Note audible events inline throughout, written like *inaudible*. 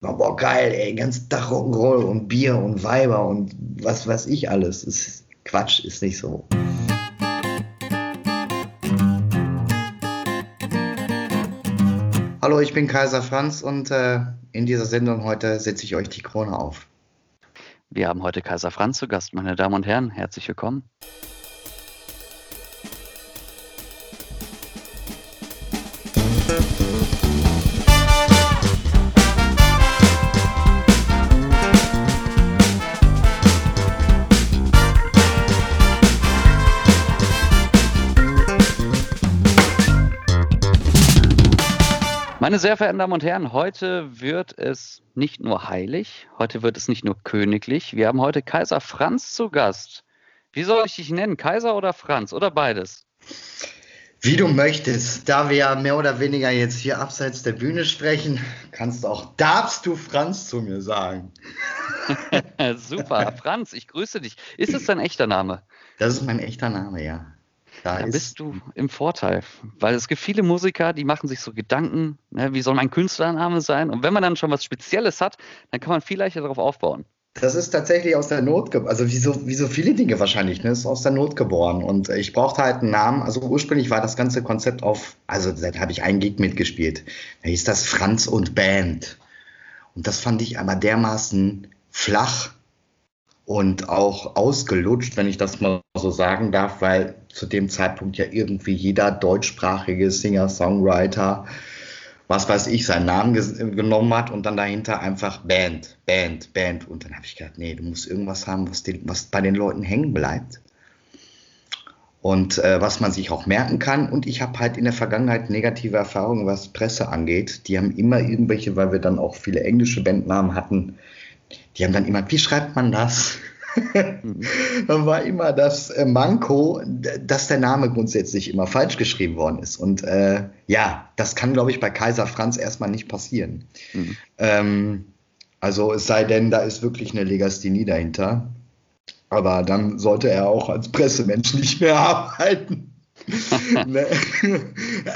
boah, geil, ey, ganz Tag Rock'n'Roll und Bier und Weiber und was weiß ich alles. Ist Quatsch, ist nicht so. Hallo, ich bin Kaiser Franz und äh, in dieser Sendung heute setze ich euch die Krone auf. Wir haben heute Kaiser Franz zu Gast, meine Damen und Herren. Herzlich willkommen. Meine sehr verehrten Damen und Herren, heute wird es nicht nur heilig, heute wird es nicht nur königlich. Wir haben heute Kaiser Franz zu Gast. Wie soll ich dich nennen? Kaiser oder Franz oder beides? Wie du möchtest. Da wir ja mehr oder weniger jetzt hier abseits der Bühne sprechen, kannst du auch, darfst du Franz zu mir sagen. *laughs* Super, Franz, ich grüße dich. Ist es dein echter Name? Das ist mein echter Name, ja. Da Dann bist du im Vorteil, weil es gibt viele Musiker, die machen sich so Gedanken, ne, wie soll mein Künstlername sein? Und wenn man dann schon was Spezielles hat, dann kann man viel leichter darauf aufbauen. Das ist tatsächlich aus der Not, also wie so, wie so viele Dinge wahrscheinlich, ne? ist aus der Not geboren. Und ich brauchte halt einen Namen. Also ursprünglich war das ganze Konzept auf, also da habe ich einen Gig mitgespielt. Da hieß das Franz und Band. Und das fand ich aber dermaßen flach und auch ausgelutscht, wenn ich das mal so sagen darf, weil zu dem Zeitpunkt ja irgendwie jeder deutschsprachige Singer-Songwriter, was weiß ich, seinen Namen genommen hat und dann dahinter einfach Band, Band, Band. Und dann habe ich gedacht, nee, du musst irgendwas haben, was, die, was bei den Leuten hängen bleibt und äh, was man sich auch merken kann. Und ich habe halt in der Vergangenheit negative Erfahrungen, was Presse angeht. Die haben immer irgendwelche, weil wir dann auch viele englische Bandnamen hatten, die haben dann immer, wie schreibt man das? *laughs* Dann war immer das äh, Manko, dass der Name grundsätzlich immer falsch geschrieben worden ist. Und äh, ja, das kann, glaube ich, bei Kaiser Franz erstmal nicht passieren. Mhm. Ähm, also es sei denn, da ist wirklich eine Legasthenie dahinter. Aber dann sollte er auch als Pressemensch nicht mehr *laughs* arbeiten. *laughs* Ne?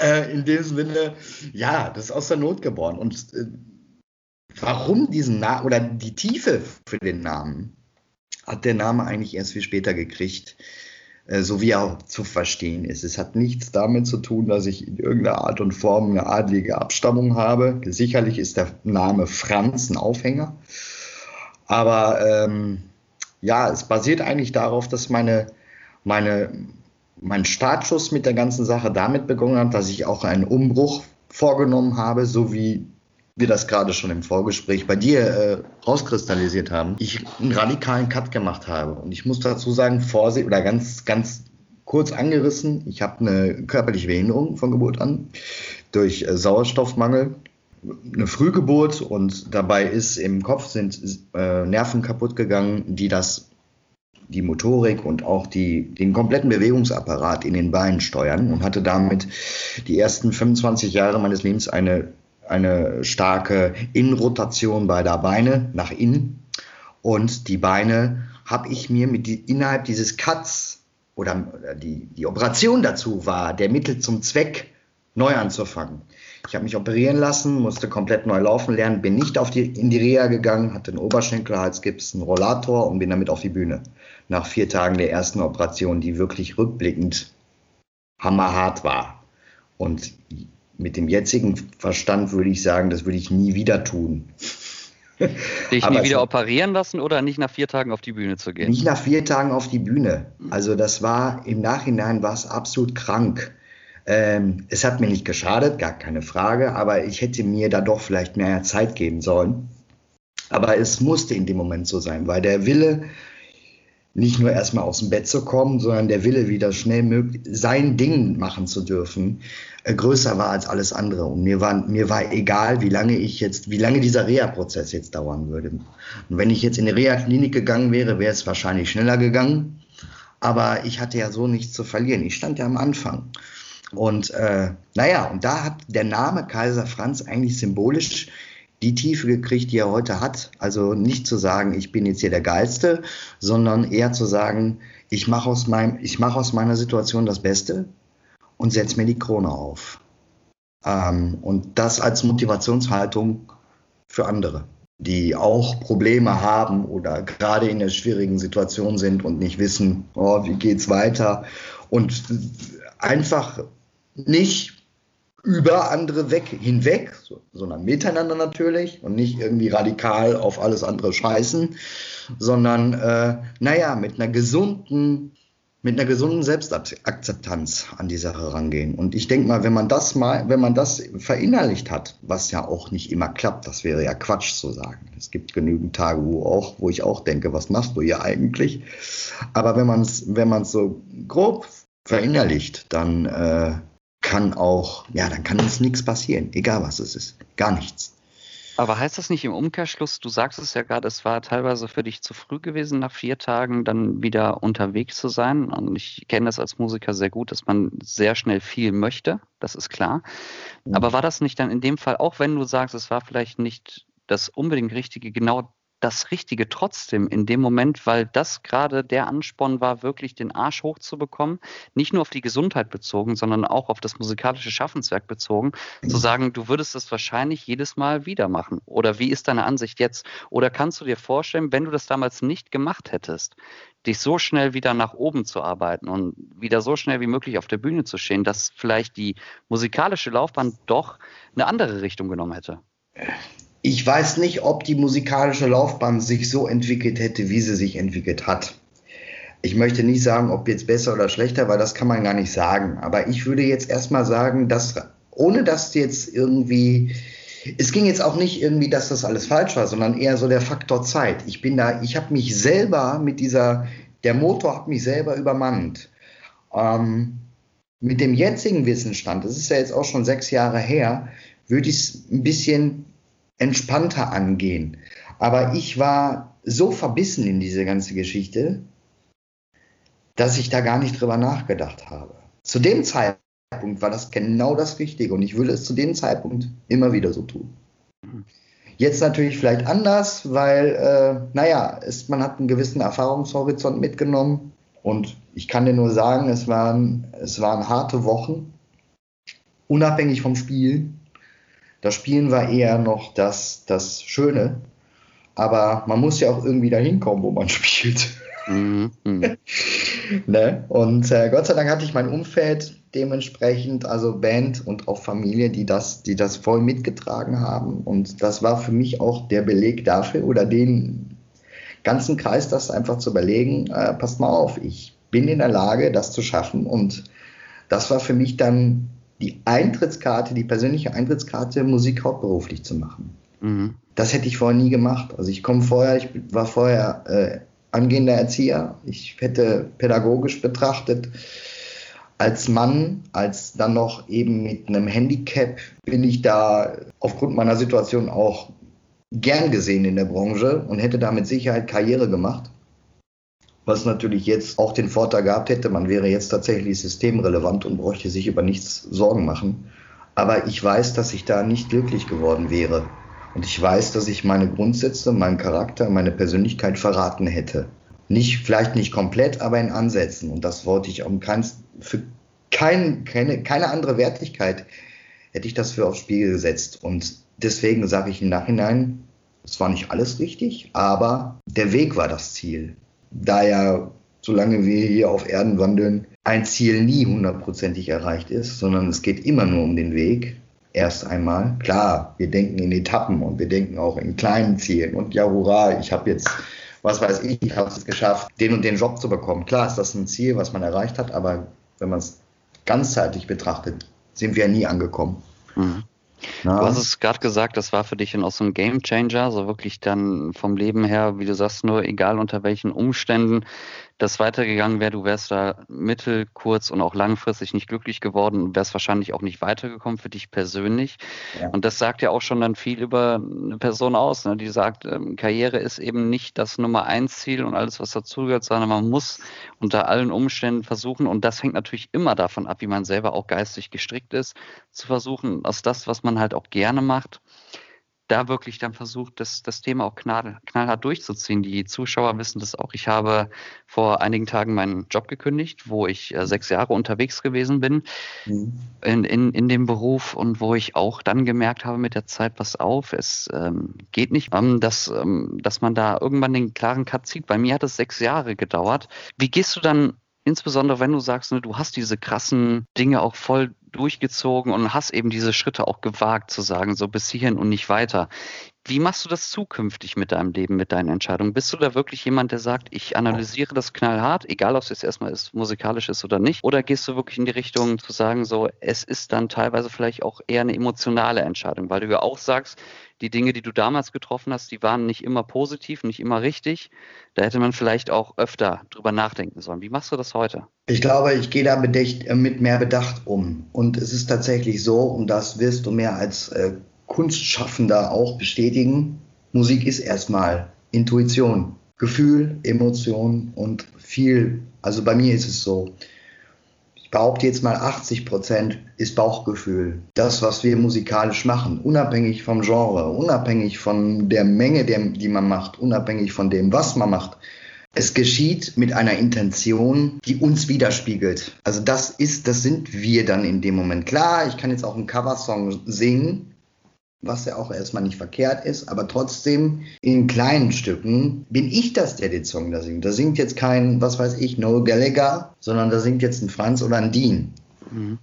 äh, in dem Sinne, ja, das ist aus der Not geboren. Und äh, warum diesen Namen oder die Tiefe für den Namen hat der Name eigentlich erst viel später gekriegt, äh, so wie er zu verstehen ist. Es hat nichts damit zu tun, dass ich in irgendeiner Art und Form eine adlige Abstammung habe. Sicherlich ist der Name Franz ein Aufhänger, aber ähm, ja, es basiert eigentlich darauf, dass meine, meine, mein Startschuss mit der ganzen Sache damit begonnen hat, dass ich auch einen Umbruch vorgenommen habe, so wie wir das gerade schon im Vorgespräch bei dir äh, rauskristallisiert haben, ich einen radikalen Cut gemacht habe. Und ich muss dazu sagen, Vorsicht oder ganz, ganz kurz angerissen, ich habe eine körperliche Behinderung von Geburt an durch äh, Sauerstoffmangel, eine Frühgeburt und dabei ist im Kopf sind äh, Nerven kaputt gegangen, die das die Motorik und auch die, den kompletten Bewegungsapparat in den Beinen steuern und hatte damit die ersten 25 Jahre meines Lebens eine eine starke Innenrotation beider Beine nach innen. Und die Beine habe ich mir mit die, innerhalb dieses Cuts oder die, die Operation dazu war, der Mittel zum Zweck, neu anzufangen. Ich habe mich operieren lassen, musste komplett neu laufen lernen, bin nicht auf die, in die Reha gegangen, hatte einen Oberschenkelhalsgips, einen Rollator und bin damit auf die Bühne. Nach vier Tagen der ersten Operation, die wirklich rückblickend hammerhart war. Und mit dem jetzigen Verstand würde ich sagen, das würde ich nie wieder tun. Dich nie wieder operieren lassen oder nicht nach vier Tagen auf die Bühne zu gehen? Nicht nach vier Tagen auf die Bühne. Also das war im Nachhinein war es absolut krank. Ähm, es hat mir nicht geschadet, gar keine Frage, aber ich hätte mir da doch vielleicht mehr Zeit geben sollen. Aber es musste in dem Moment so sein, weil der Wille, nicht nur erstmal aus dem Bett zu kommen, sondern der Wille, wieder schnell möglich sein Ding machen zu dürfen, äh, größer war als alles andere. Und mir war, mir war egal, wie lange ich jetzt, wie lange dieser Reha-Prozess jetzt dauern würde. Und wenn ich jetzt in die Reha-Klinik gegangen wäre, wäre es wahrscheinlich schneller gegangen. Aber ich hatte ja so nichts zu verlieren. Ich stand ja am Anfang. Und äh, naja, und da hat der Name Kaiser Franz eigentlich symbolisch die Tiefe gekriegt, die er heute hat. Also nicht zu sagen, ich bin jetzt hier der Geilste, sondern eher zu sagen, ich mache aus, meinem, mach aus meiner Situation das Beste und setze mir die Krone auf. Ähm, und das als Motivationshaltung für andere. die auch Probleme haben oder gerade in einer schwierigen Situation sind und nicht wissen, oh, wie geht's weiter und einfach nicht über andere weg, hinweg, sondern miteinander natürlich und nicht irgendwie radikal auf alles andere scheißen, sondern äh, naja, mit einer gesunden, mit einer gesunden Selbstakzeptanz an die Sache rangehen. Und ich denke mal, wenn man das mal, wenn man das verinnerlicht hat, was ja auch nicht immer klappt, das wäre ja Quatsch zu sagen. Es gibt genügend Tage, wo auch, wo ich auch denke, was machst du hier eigentlich? Aber wenn man es, wenn man es so grob verinnerlicht, dann äh, kann auch, ja, dann kann uns nichts passieren, egal was es ist, gar nichts. Aber heißt das nicht im Umkehrschluss, du sagst es ja gerade, es war teilweise für dich zu früh gewesen, nach vier Tagen dann wieder unterwegs zu sein. Und ich kenne das als Musiker sehr gut, dass man sehr schnell viel möchte, das ist klar. Mhm. Aber war das nicht dann in dem Fall, auch wenn du sagst, es war vielleicht nicht das unbedingt Richtige, genau das Richtige trotzdem in dem Moment, weil das gerade der Ansporn war, wirklich den Arsch hochzubekommen, nicht nur auf die Gesundheit bezogen, sondern auch auf das musikalische Schaffenswerk bezogen, zu sagen, du würdest es wahrscheinlich jedes Mal wieder machen. Oder wie ist deine Ansicht jetzt? Oder kannst du dir vorstellen, wenn du das damals nicht gemacht hättest, dich so schnell wieder nach oben zu arbeiten und wieder so schnell wie möglich auf der Bühne zu stehen, dass vielleicht die musikalische Laufbahn doch eine andere Richtung genommen hätte? Ich weiß nicht, ob die musikalische Laufbahn sich so entwickelt hätte, wie sie sich entwickelt hat. Ich möchte nicht sagen, ob jetzt besser oder schlechter, weil das kann man gar nicht sagen. Aber ich würde jetzt erstmal sagen, dass ohne dass jetzt irgendwie, es ging jetzt auch nicht irgendwie, dass das alles falsch war, sondern eher so der Faktor Zeit. Ich bin da, ich habe mich selber mit dieser, der Motor hat mich selber übermannt. Ähm, mit dem jetzigen Wissensstand, das ist ja jetzt auch schon sechs Jahre her, würde ich es ein bisschen entspannter angehen. Aber ich war so verbissen in diese ganze Geschichte, dass ich da gar nicht drüber nachgedacht habe. Zu dem Zeitpunkt war das genau das Richtige und ich würde es zu dem Zeitpunkt immer wieder so tun. Jetzt natürlich vielleicht anders, weil, äh, naja, es, man hat einen gewissen Erfahrungshorizont mitgenommen und ich kann dir nur sagen, es waren, es waren harte Wochen, unabhängig vom Spiel. Das Spielen war eher noch das, das Schöne. Aber man muss ja auch irgendwie dahin kommen, wo man *laughs* spielt. Mhm. *laughs* ne? Und äh, Gott sei Dank hatte ich mein Umfeld dementsprechend, also Band und auch Familie, die das, die das voll mitgetragen haben. Und das war für mich auch der Beleg dafür oder den ganzen Kreis, das einfach zu überlegen, äh, passt mal auf, ich bin in der Lage, das zu schaffen. Und das war für mich dann die Eintrittskarte, die persönliche Eintrittskarte, Musik hauptberuflich zu machen. Mhm. Das hätte ich vorher nie gemacht. Also ich komme vorher, ich war vorher äh, angehender Erzieher. Ich hätte pädagogisch betrachtet als Mann, als dann noch eben mit einem Handicap, bin ich da aufgrund meiner Situation auch gern gesehen in der Branche und hätte da mit Sicherheit Karriere gemacht was natürlich jetzt auch den Vorteil gehabt hätte, man wäre jetzt tatsächlich systemrelevant und bräuchte sich über nichts Sorgen machen. Aber ich weiß, dass ich da nicht glücklich geworden wäre. Und ich weiß, dass ich meine Grundsätze, meinen Charakter, meine Persönlichkeit verraten hätte. Nicht, vielleicht nicht komplett, aber in Ansätzen. Und das wollte ich um keins, für kein, keine, keine andere Wertigkeit hätte ich das für aufs Spiel gesetzt. Und deswegen sage ich im Nachhinein, es war nicht alles richtig, aber der Weg war das Ziel da ja, solange wir hier auf Erden wandeln, ein Ziel nie hundertprozentig erreicht ist, sondern es geht immer nur um den Weg. Erst einmal. Klar, wir denken in Etappen und wir denken auch in kleinen Zielen. Und ja, hurra, ich habe jetzt, was weiß ich, ich habe es geschafft, den und den Job zu bekommen. Klar ist das ein Ziel, was man erreicht hat, aber wenn man es ganzheitlich betrachtet, sind wir ja nie angekommen. Mhm. Ja. Du hast es gerade gesagt, das war für dich auch so ein Game Changer, so wirklich dann vom Leben her, wie du sagst, nur egal unter welchen Umständen das weitergegangen wäre, du wärst da mittel-, kurz- und auch langfristig nicht glücklich geworden und wärst wahrscheinlich auch nicht weitergekommen für dich persönlich. Ja. Und das sagt ja auch schon dann viel über eine Person aus, ne, die sagt, ähm, Karriere ist eben nicht das Nummer eins Ziel und alles, was dazugehört, sondern man muss unter allen Umständen versuchen, und das hängt natürlich immer davon ab, wie man selber auch geistig gestrickt ist, zu versuchen, aus das, was man halt auch gerne macht, da wirklich dann versucht, das, das Thema auch knall, knallhart durchzuziehen. Die Zuschauer wissen das auch. Ich habe vor einigen Tagen meinen Job gekündigt, wo ich äh, sechs Jahre unterwegs gewesen bin mhm. in, in, in dem Beruf und wo ich auch dann gemerkt habe mit der Zeit, pass auf, es ähm, geht nicht, ähm, dass, ähm, dass man da irgendwann den klaren Cut zieht. Bei mir hat es sechs Jahre gedauert. Wie gehst du dann insbesondere wenn du sagst, ne, du hast diese krassen Dinge auch voll durchgezogen und hast eben diese Schritte auch gewagt zu sagen, so bis hierhin und nicht weiter. Wie machst du das zukünftig mit deinem Leben, mit deinen Entscheidungen? Bist du da wirklich jemand, der sagt, ich analysiere das knallhart, egal ob es jetzt erstmal ist, musikalisch ist oder nicht? Oder gehst du wirklich in die Richtung zu sagen, so, es ist dann teilweise vielleicht auch eher eine emotionale Entscheidung, weil du ja auch sagst, die Dinge, die du damals getroffen hast, die waren nicht immer positiv, nicht immer richtig. Da hätte man vielleicht auch öfter drüber nachdenken sollen. Wie machst du das heute? Ich glaube, ich gehe da mit mehr Bedacht um. Und es ist tatsächlich so, und das wirst du mehr als äh, Kunstschaffender auch bestätigen. Musik ist erstmal Intuition, Gefühl, Emotion und viel. Also bei mir ist es so. Ich behaupte jetzt mal 80 Prozent ist Bauchgefühl. Das, was wir musikalisch machen, unabhängig vom Genre, unabhängig von der Menge, die man macht, unabhängig von dem, was man macht. Es geschieht mit einer Intention, die uns widerspiegelt. Also das ist, das sind wir dann in dem Moment. Klar, ich kann jetzt auch einen Coversong singen, was ja auch erstmal nicht verkehrt ist, aber trotzdem in kleinen Stücken bin ich das, der den Song da singt. Da singt jetzt kein, was weiß ich, Noel Gallagher, sondern da singt jetzt ein Franz oder ein Dean. Mhm.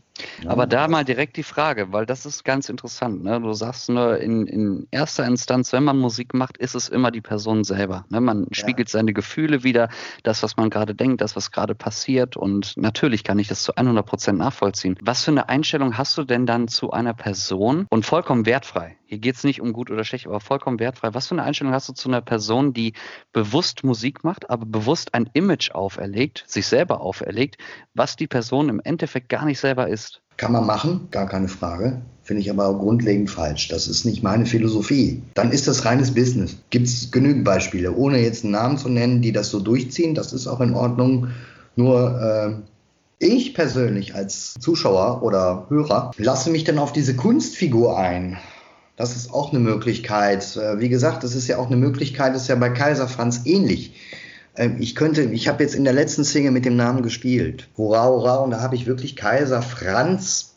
Aber da mal direkt die Frage, weil das ist ganz interessant. Ne? Du sagst nur, in, in erster Instanz, wenn man Musik macht, ist es immer die Person selber. Ne? Man spiegelt ja. seine Gefühle wieder, das, was man gerade denkt, das, was gerade passiert. Und natürlich kann ich das zu 100 Prozent nachvollziehen. Was für eine Einstellung hast du denn dann zu einer Person und vollkommen wertfrei? Hier geht es nicht um gut oder schlecht, aber vollkommen wertfrei. Was für eine Einstellung hast du zu einer Person, die bewusst Musik macht, aber bewusst ein Image auferlegt, sich selber auferlegt, was die Person im Endeffekt gar nicht selber ist? Kann man machen, gar keine Frage. Finde ich aber grundlegend falsch. Das ist nicht meine Philosophie. Dann ist das reines Business. Gibt es genügend Beispiele, ohne jetzt einen Namen zu nennen, die das so durchziehen. Das ist auch in Ordnung. Nur äh, ich persönlich als Zuschauer oder Hörer lasse mich dann auf diese Kunstfigur ein. Das ist auch eine Möglichkeit. Äh, wie gesagt, das ist ja auch eine Möglichkeit, das ist ja bei Kaiser Franz ähnlich. Ähm, ich könnte, ich habe jetzt in der letzten Single mit dem Namen gespielt. Hurra, hurra, und da habe ich wirklich Kaiser Franz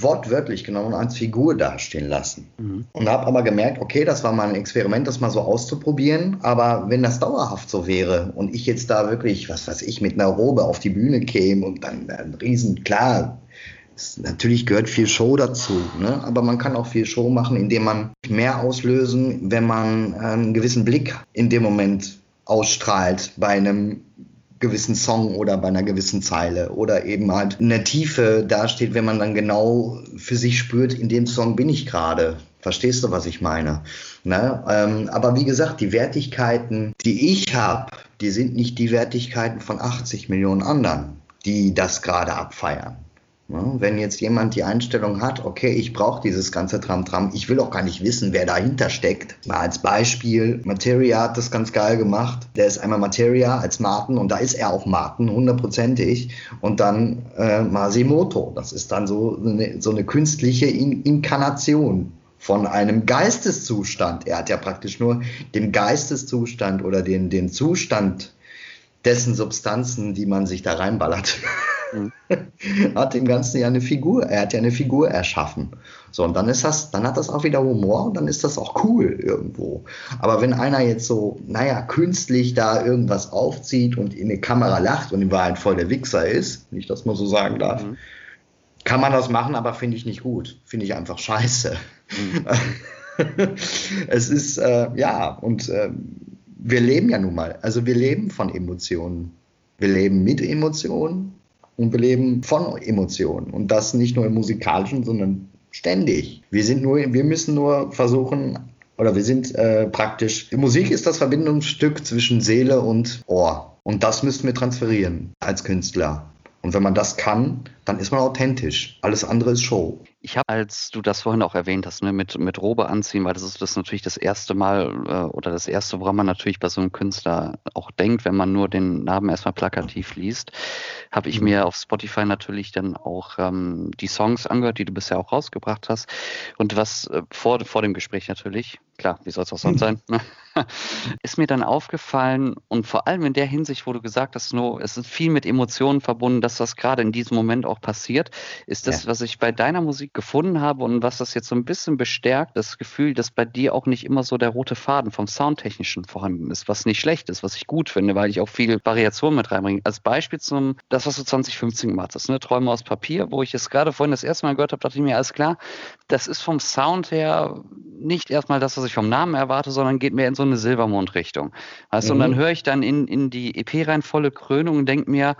wortwörtlich genommen als Figur dastehen lassen. Mhm. Und habe aber gemerkt, okay, das war mal ein Experiment, das mal so auszuprobieren. Aber wenn das dauerhaft so wäre und ich jetzt da wirklich, was weiß ich, mit einer Robe auf die Bühne käme und dann ein riesen, klar, es, natürlich gehört viel Show dazu, ne? aber man kann auch viel Show machen, indem man mehr auslösen, wenn man einen gewissen Blick in dem Moment ausstrahlt bei einem gewissen Song oder bei einer gewissen Zeile oder eben halt eine Tiefe dasteht, wenn man dann genau für sich spürt, in dem Song bin ich gerade. Verstehst du, was ich meine? Ne? Ähm, aber wie gesagt, die Wertigkeiten, die ich habe, die sind nicht die Wertigkeiten von 80 Millionen anderen, die das gerade abfeiern. Wenn jetzt jemand die Einstellung hat, okay, ich brauche dieses ganze Tram-Tram, ich will auch gar nicht wissen, wer dahinter steckt. Mal als Beispiel, Materia hat das ganz geil gemacht. Der ist einmal Materia als Martin und da ist er auch Martin, hundertprozentig. Und dann äh, Masimoto, das ist dann so eine, so eine künstliche In Inkarnation von einem Geisteszustand. Er hat ja praktisch nur den Geisteszustand oder den, den Zustand dessen Substanzen, die man sich da reinballert. *laughs* Mhm. hat dem Ganzen ja eine Figur, er hat ja eine Figur erschaffen. So, und dann ist das, dann hat das auch wieder Humor und dann ist das auch cool irgendwo. Aber wenn einer jetzt so, naja, künstlich da irgendwas aufzieht und in die Kamera lacht und in Wahrheit voll der Wichser ist, nicht, dass man so sagen darf, mhm. kann man das machen, aber finde ich nicht gut. Finde ich einfach scheiße. Mhm. *laughs* es ist, äh, ja, und äh, wir leben ja nun mal, also wir leben von Emotionen. Wir leben mit Emotionen und wir leben von Emotionen. Und das nicht nur im musikalischen, sondern ständig. Wir sind nur, wir müssen nur versuchen, oder wir sind äh, praktisch, die Musik ist das Verbindungsstück zwischen Seele und Ohr. Und das müssen wir transferieren als Künstler. Und wenn man das kann, dann ist man authentisch. Alles andere ist Show. Ich habe, als du das vorhin auch erwähnt hast, ne, mit, mit Robe anziehen, weil das ist das natürlich das erste Mal äh, oder das erste, woran man natürlich bei so einem Künstler auch denkt, wenn man nur den Namen erstmal plakativ liest, habe ich mhm. mir auf Spotify natürlich dann auch ähm, die Songs angehört, die du bisher auch rausgebracht hast. Und was äh, vor, vor dem Gespräch natürlich, klar, wie soll es auch sonst sein, ne? *laughs* ist mir dann aufgefallen und vor allem in der Hinsicht, wo du gesagt hast, no, es ist viel mit Emotionen verbunden, dass das gerade in diesem Moment auch passiert, ist das, ja. was ich bei deiner Musik gefunden habe und was das jetzt so ein bisschen bestärkt, das Gefühl, dass bei dir auch nicht immer so der rote Faden vom Soundtechnischen vorhanden ist, was nicht schlecht ist, was ich gut finde, weil ich auch viel Variation mit reinbringe. Als Beispiel zum, das, was du 2015 gemacht hast, ne, Träume aus Papier, wo ich es gerade vorhin das erste Mal gehört habe, dachte ich mir, alles klar, das ist vom Sound her nicht erstmal das, was ich vom Namen erwarte, sondern geht mehr in so eine Silbermond-Richtung. Mhm. und dann mhm. höre ich dann in, in die EP rein volle Krönung und denke mir,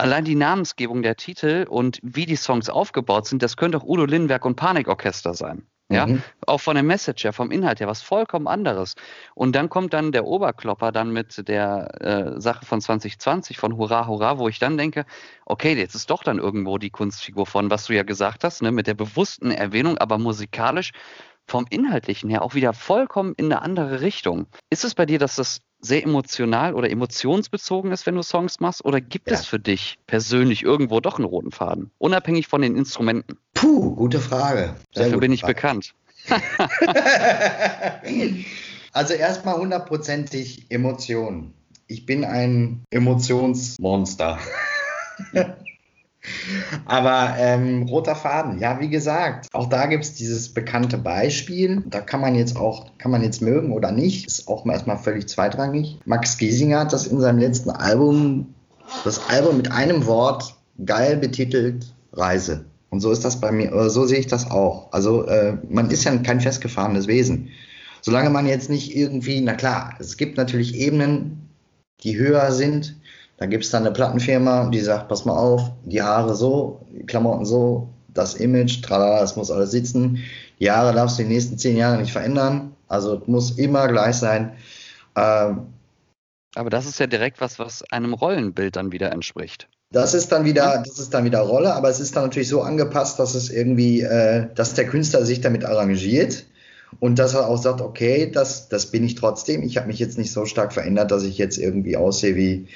allein die Namensgebung der Titel und wie die Songs aufgebaut sind, das könnte auch Udo Lindenberg und Panikorchester sein. Ja, mhm. auch von der Message her, vom Inhalt her, was vollkommen anderes. Und dann kommt dann der Oberklopper dann mit der äh, Sache von 2020 von Hurra, Hurra, wo ich dann denke, okay, jetzt ist doch dann irgendwo die Kunstfigur von, was du ja gesagt hast, ne, mit der bewussten Erwähnung, aber musikalisch vom Inhaltlichen her auch wieder vollkommen in eine andere Richtung. Ist es bei dir, dass das sehr emotional oder emotionsbezogen ist, wenn du Songs machst? Oder gibt ja. es für dich persönlich irgendwo doch einen roten Faden? Unabhängig von den Instrumenten? Puh, gute Frage. Sehr Dafür bin ich Frage. bekannt. *laughs* also erstmal hundertprozentig Emotionen. Ich bin ein Emotionsmonster. *laughs* Aber ähm, roter Faden, ja, wie gesagt, auch da gibt es dieses bekannte Beispiel. Da kann man jetzt auch, kann man jetzt mögen oder nicht, ist auch erstmal völlig zweitrangig. Max Giesinger hat das in seinem letzten Album, das Album mit einem Wort geil betitelt, Reise. Und so ist das bei mir, so sehe ich das auch. Also äh, man ist ja kein festgefahrenes Wesen. Solange man jetzt nicht irgendwie, na klar, es gibt natürlich Ebenen, die höher sind, da gibt es dann eine Plattenfirma, die sagt, pass mal auf, die Haare so, die Klamotten so, das Image, tralala, das muss alles sitzen. Die Haare darfst du die nächsten zehn Jahre nicht verändern. Also es muss immer gleich sein. Ähm, aber das ist ja direkt was, was einem Rollenbild dann wieder entspricht. Das ist dann wieder, das ist dann wieder Rolle, aber es ist dann natürlich so angepasst, dass es irgendwie, äh, dass der Künstler sich damit arrangiert und dass er auch sagt, okay, das, das bin ich trotzdem. Ich habe mich jetzt nicht so stark verändert, dass ich jetzt irgendwie aussehe wie,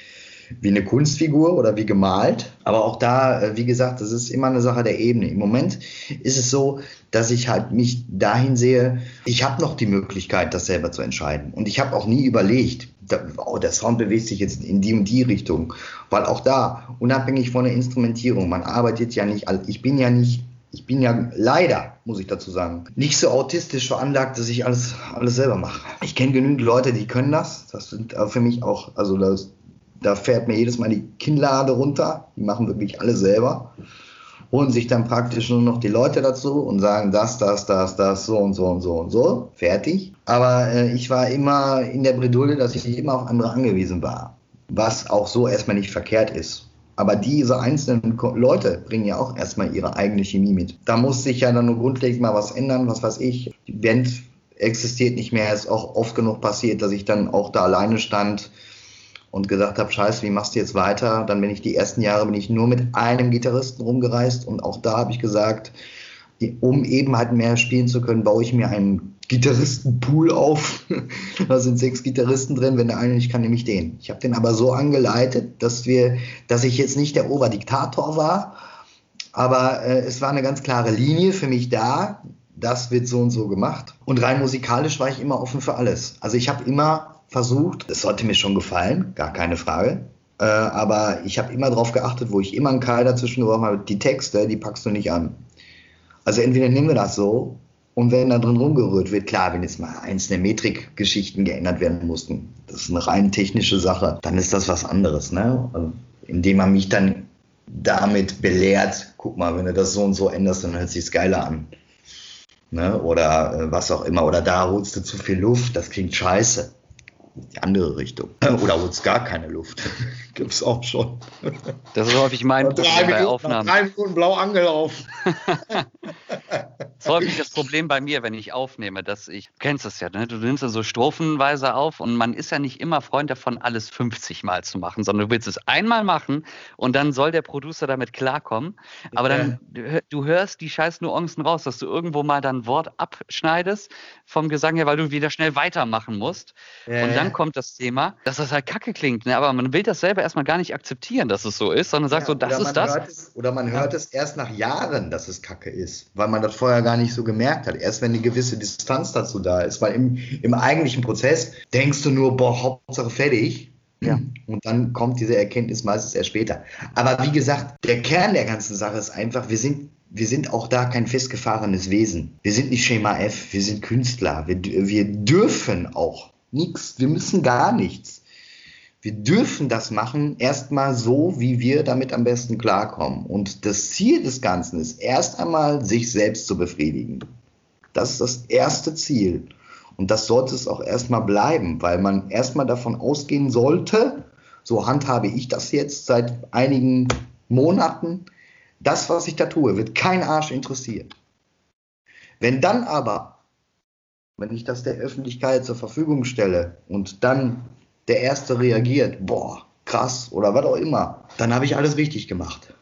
wie eine Kunstfigur oder wie gemalt. Aber auch da, äh, wie gesagt, das ist immer eine Sache der Ebene. Im Moment ist es so, dass ich halt mich dahin sehe, ich habe noch die Möglichkeit, das selber zu entscheiden. Und ich habe auch nie überlegt, oh, der Sound bewegt sich jetzt in die und die Richtung. Weil auch da, unabhängig von der Instrumentierung, man arbeitet ja nicht, ich bin ja nicht ich bin ja leider, muss ich dazu sagen, nicht so autistisch veranlagt, dass ich alles, alles selber mache. Ich kenne genügend Leute, die können das. Das sind für mich auch, also das, da fährt mir jedes Mal die Kinnlade runter. Die machen wirklich alle selber. Holen sich dann praktisch nur noch die Leute dazu und sagen das, das, das, das, so und so und so und so. Fertig. Aber äh, ich war immer in der Bredouille, dass ich immer auf andere angewiesen war. Was auch so erstmal nicht verkehrt ist. Aber diese einzelnen Leute bringen ja auch erstmal ihre eigene Chemie mit. Da muss sich ja dann nur grundlegend mal was ändern, was weiß ich. Die Band existiert nicht mehr. Es ist auch oft genug passiert, dass ich dann auch da alleine stand und gesagt habe, scheiße, wie machst du jetzt weiter? Dann bin ich die ersten Jahre bin ich nur mit einem Gitarristen rumgereist und auch da habe ich gesagt, um eben halt mehr spielen zu können, baue ich mir einen Gitarristenpool auf. *laughs* da sind sechs Gitarristen drin, wenn der eine nicht kann, nehme ich den. Ich habe den aber so angeleitet, dass wir, dass ich jetzt nicht der Oberdiktator war, aber äh, es war eine ganz klare Linie für mich da. Das wird so und so gemacht. Und rein musikalisch war ich immer offen für alles. Also ich habe immer versucht. Es sollte mir schon gefallen, gar keine Frage. Äh, aber ich habe immer darauf geachtet, wo ich immer einen Keil dazwischen gebraucht habe, die Texte, die packst du nicht an. Also entweder nehmen wir das so und wenn da drin rumgerührt wird, klar, wenn jetzt mal einzelne Metrikgeschichten geändert werden mussten, das ist eine rein technische Sache, dann ist das was anderes, ne? Also, indem man mich dann damit belehrt, guck mal, wenn du das so und so änderst, dann hört sich's geiler an. Ne? Oder äh, was auch immer. Oder da holst du zu viel Luft, das klingt scheiße die andere Richtung. Oder holst gar keine Luft. Gibt es auch schon. Das ist häufig mein Problem drei bei Minuten, Aufnahmen. Drei Minuten blau angelaufen. *laughs* ist häufig das Problem bei mir, wenn ich aufnehme, dass ich, du kennst das ja, ne? du nimmst ja so strophenweise auf und man ist ja nicht immer Freund davon, alles 50 Mal zu machen, sondern du willst es einmal machen und dann soll der Producer damit klarkommen. Aber dann, du hörst die scheiß Nuancen raus, dass du irgendwo mal dann Wort abschneidest vom Gesang her, weil du wieder schnell weitermachen musst. Und dann kommt das Thema, dass das halt kacke klingt. Ne? Aber man will das selber erstmal gar nicht akzeptieren, dass es so ist, sondern sagt ja, so, das ist das. Es, oder man hört ja. es erst nach Jahren, dass es kacke ist, weil man das vorher gar nicht so gemerkt hat. Erst wenn eine gewisse Distanz dazu da ist, weil im, im eigentlichen Prozess denkst du nur, boah, Hauptsache fertig. Ja. Und dann kommt diese Erkenntnis meistens erst später. Aber wie gesagt, der Kern der ganzen Sache ist einfach, wir sind wir sind auch da kein festgefahrenes Wesen. Wir sind nicht Schema F, wir sind Künstler. Wir, wir dürfen auch nichts, wir müssen gar nichts. Wir dürfen das machen, erstmal so, wie wir damit am besten klarkommen. Und das Ziel des Ganzen ist erst einmal, sich selbst zu befriedigen. Das ist das erste Ziel. Und das sollte es auch erstmal bleiben, weil man erstmal davon ausgehen sollte, so handhabe ich das jetzt seit einigen Monaten, das, was ich da tue, wird kein Arsch interessieren. Wenn dann aber, wenn ich das der Öffentlichkeit zur Verfügung stelle und dann der Erste reagiert, boah, krass oder was auch immer, dann habe ich alles richtig gemacht.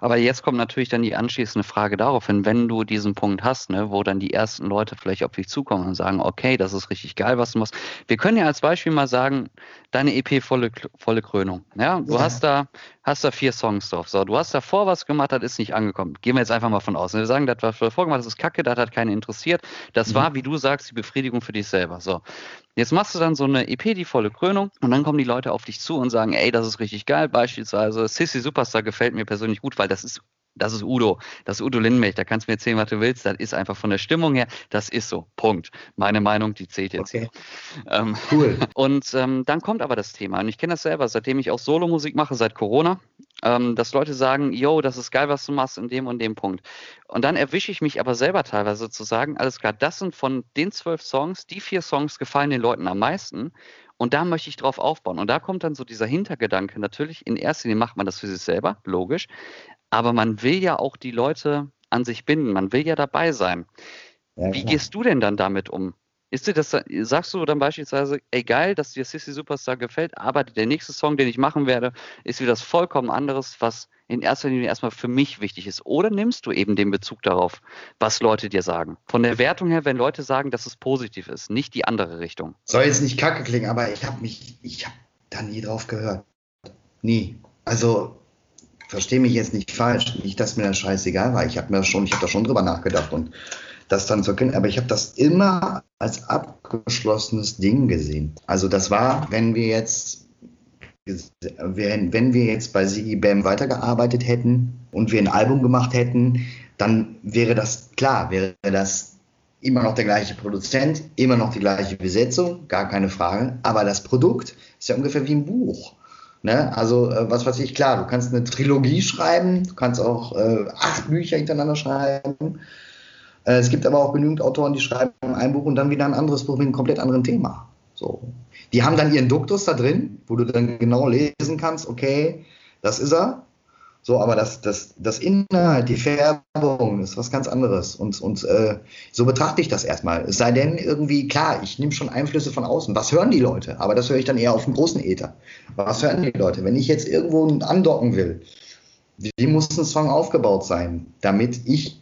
Aber jetzt kommt natürlich dann die anschließende Frage daraufhin, wenn du diesen Punkt hast, ne, wo dann die ersten Leute vielleicht auf dich zukommen und sagen, okay, das ist richtig geil, was du machst. Wir können ja als Beispiel mal sagen, deine EP volle, volle Krönung. Ja, du ja. hast da, hast da vier Songs drauf. So, du hast davor was gemacht, das ist nicht angekommen. Gehen wir jetzt einfach mal von aus. Wir sagen, das, was du davor gemacht hast, ist kacke, das hat keinen interessiert. Das mhm. war, wie du sagst, die Befriedigung für dich selber. So. Jetzt machst du dann so eine EP, die volle Krönung, und dann kommen die Leute auf dich zu und sagen, ey, das ist richtig geil. Beispielsweise Sissy Superstar gefällt mir persönlich gut, weil das ist das ist Udo, das ist Udo Lindenmilch, da kannst du mir erzählen, was du willst, das ist einfach von der Stimmung her, das ist so, Punkt. Meine Meinung, die zählt jetzt. Okay. Ähm, cool. *laughs* Und ähm, dann kommt aber das Thema, und ich kenne das selber, seitdem ich auch Solomusik mache, seit Corona, ähm, dass Leute sagen, yo, das ist geil, was du machst in dem und dem Punkt. Und dann erwische ich mich aber selber teilweise zu sagen, alles klar, das sind von den zwölf Songs, die vier Songs gefallen den Leuten am meisten und da möchte ich drauf aufbauen. Und da kommt dann so dieser Hintergedanke, natürlich, in erster Linie macht man das für sich selber, logisch, aber man will ja auch die Leute an sich binden, man will ja dabei sein. Ja, Wie gehst du denn dann damit um? Ist dir das, sagst du dann beispielsweise, ey geil, dass dir Sissy Superstar gefällt, aber der nächste Song, den ich machen werde, ist wieder das vollkommen anderes, was in erster Linie erstmal für mich wichtig ist. Oder nimmst du eben den Bezug darauf, was Leute dir sagen? Von der Wertung her, wenn Leute sagen, dass es positiv ist, nicht die andere Richtung. Soll jetzt nicht kacke klingen, aber ich habe mich, ich habe da nie drauf gehört. Nie. Also verstehe mich jetzt nicht falsch, nicht, dass mir das scheißegal war. Ich habe mir schon, ich habe da schon drüber nachgedacht und das dann zu erkennen. Aber ich habe das immer als abgeschlossenes Ding gesehen. Also das war, wenn wir jetzt, wenn, wenn wir jetzt bei Sigi Bam weitergearbeitet hätten und wir ein Album gemacht hätten, dann wäre das klar, wäre das immer noch der gleiche Produzent, immer noch die gleiche Besetzung, gar keine Frage. Aber das Produkt ist ja ungefähr wie ein Buch. Ne? Also, äh, was weiß ich, klar, du kannst eine Trilogie schreiben, du kannst auch äh, acht Bücher hintereinander schreiben. Äh, es gibt aber auch genügend Autoren, die schreiben ein Buch und dann wieder ein anderes Buch mit einem komplett anderen Thema. So. Die haben dann ihren Duktus da drin, wo du dann genau lesen kannst, okay, das ist er. So, aber das, das, das Inhalt, die Färbung ist was ganz anderes. Und, und äh, so betrachte ich das erstmal. Es sei denn, irgendwie, klar, ich nehme schon Einflüsse von außen. Was hören die Leute? Aber das höre ich dann eher auf dem großen Äther. Was hören die Leute? Wenn ich jetzt irgendwo andocken will, wie muss ein Song aufgebaut sein, damit ich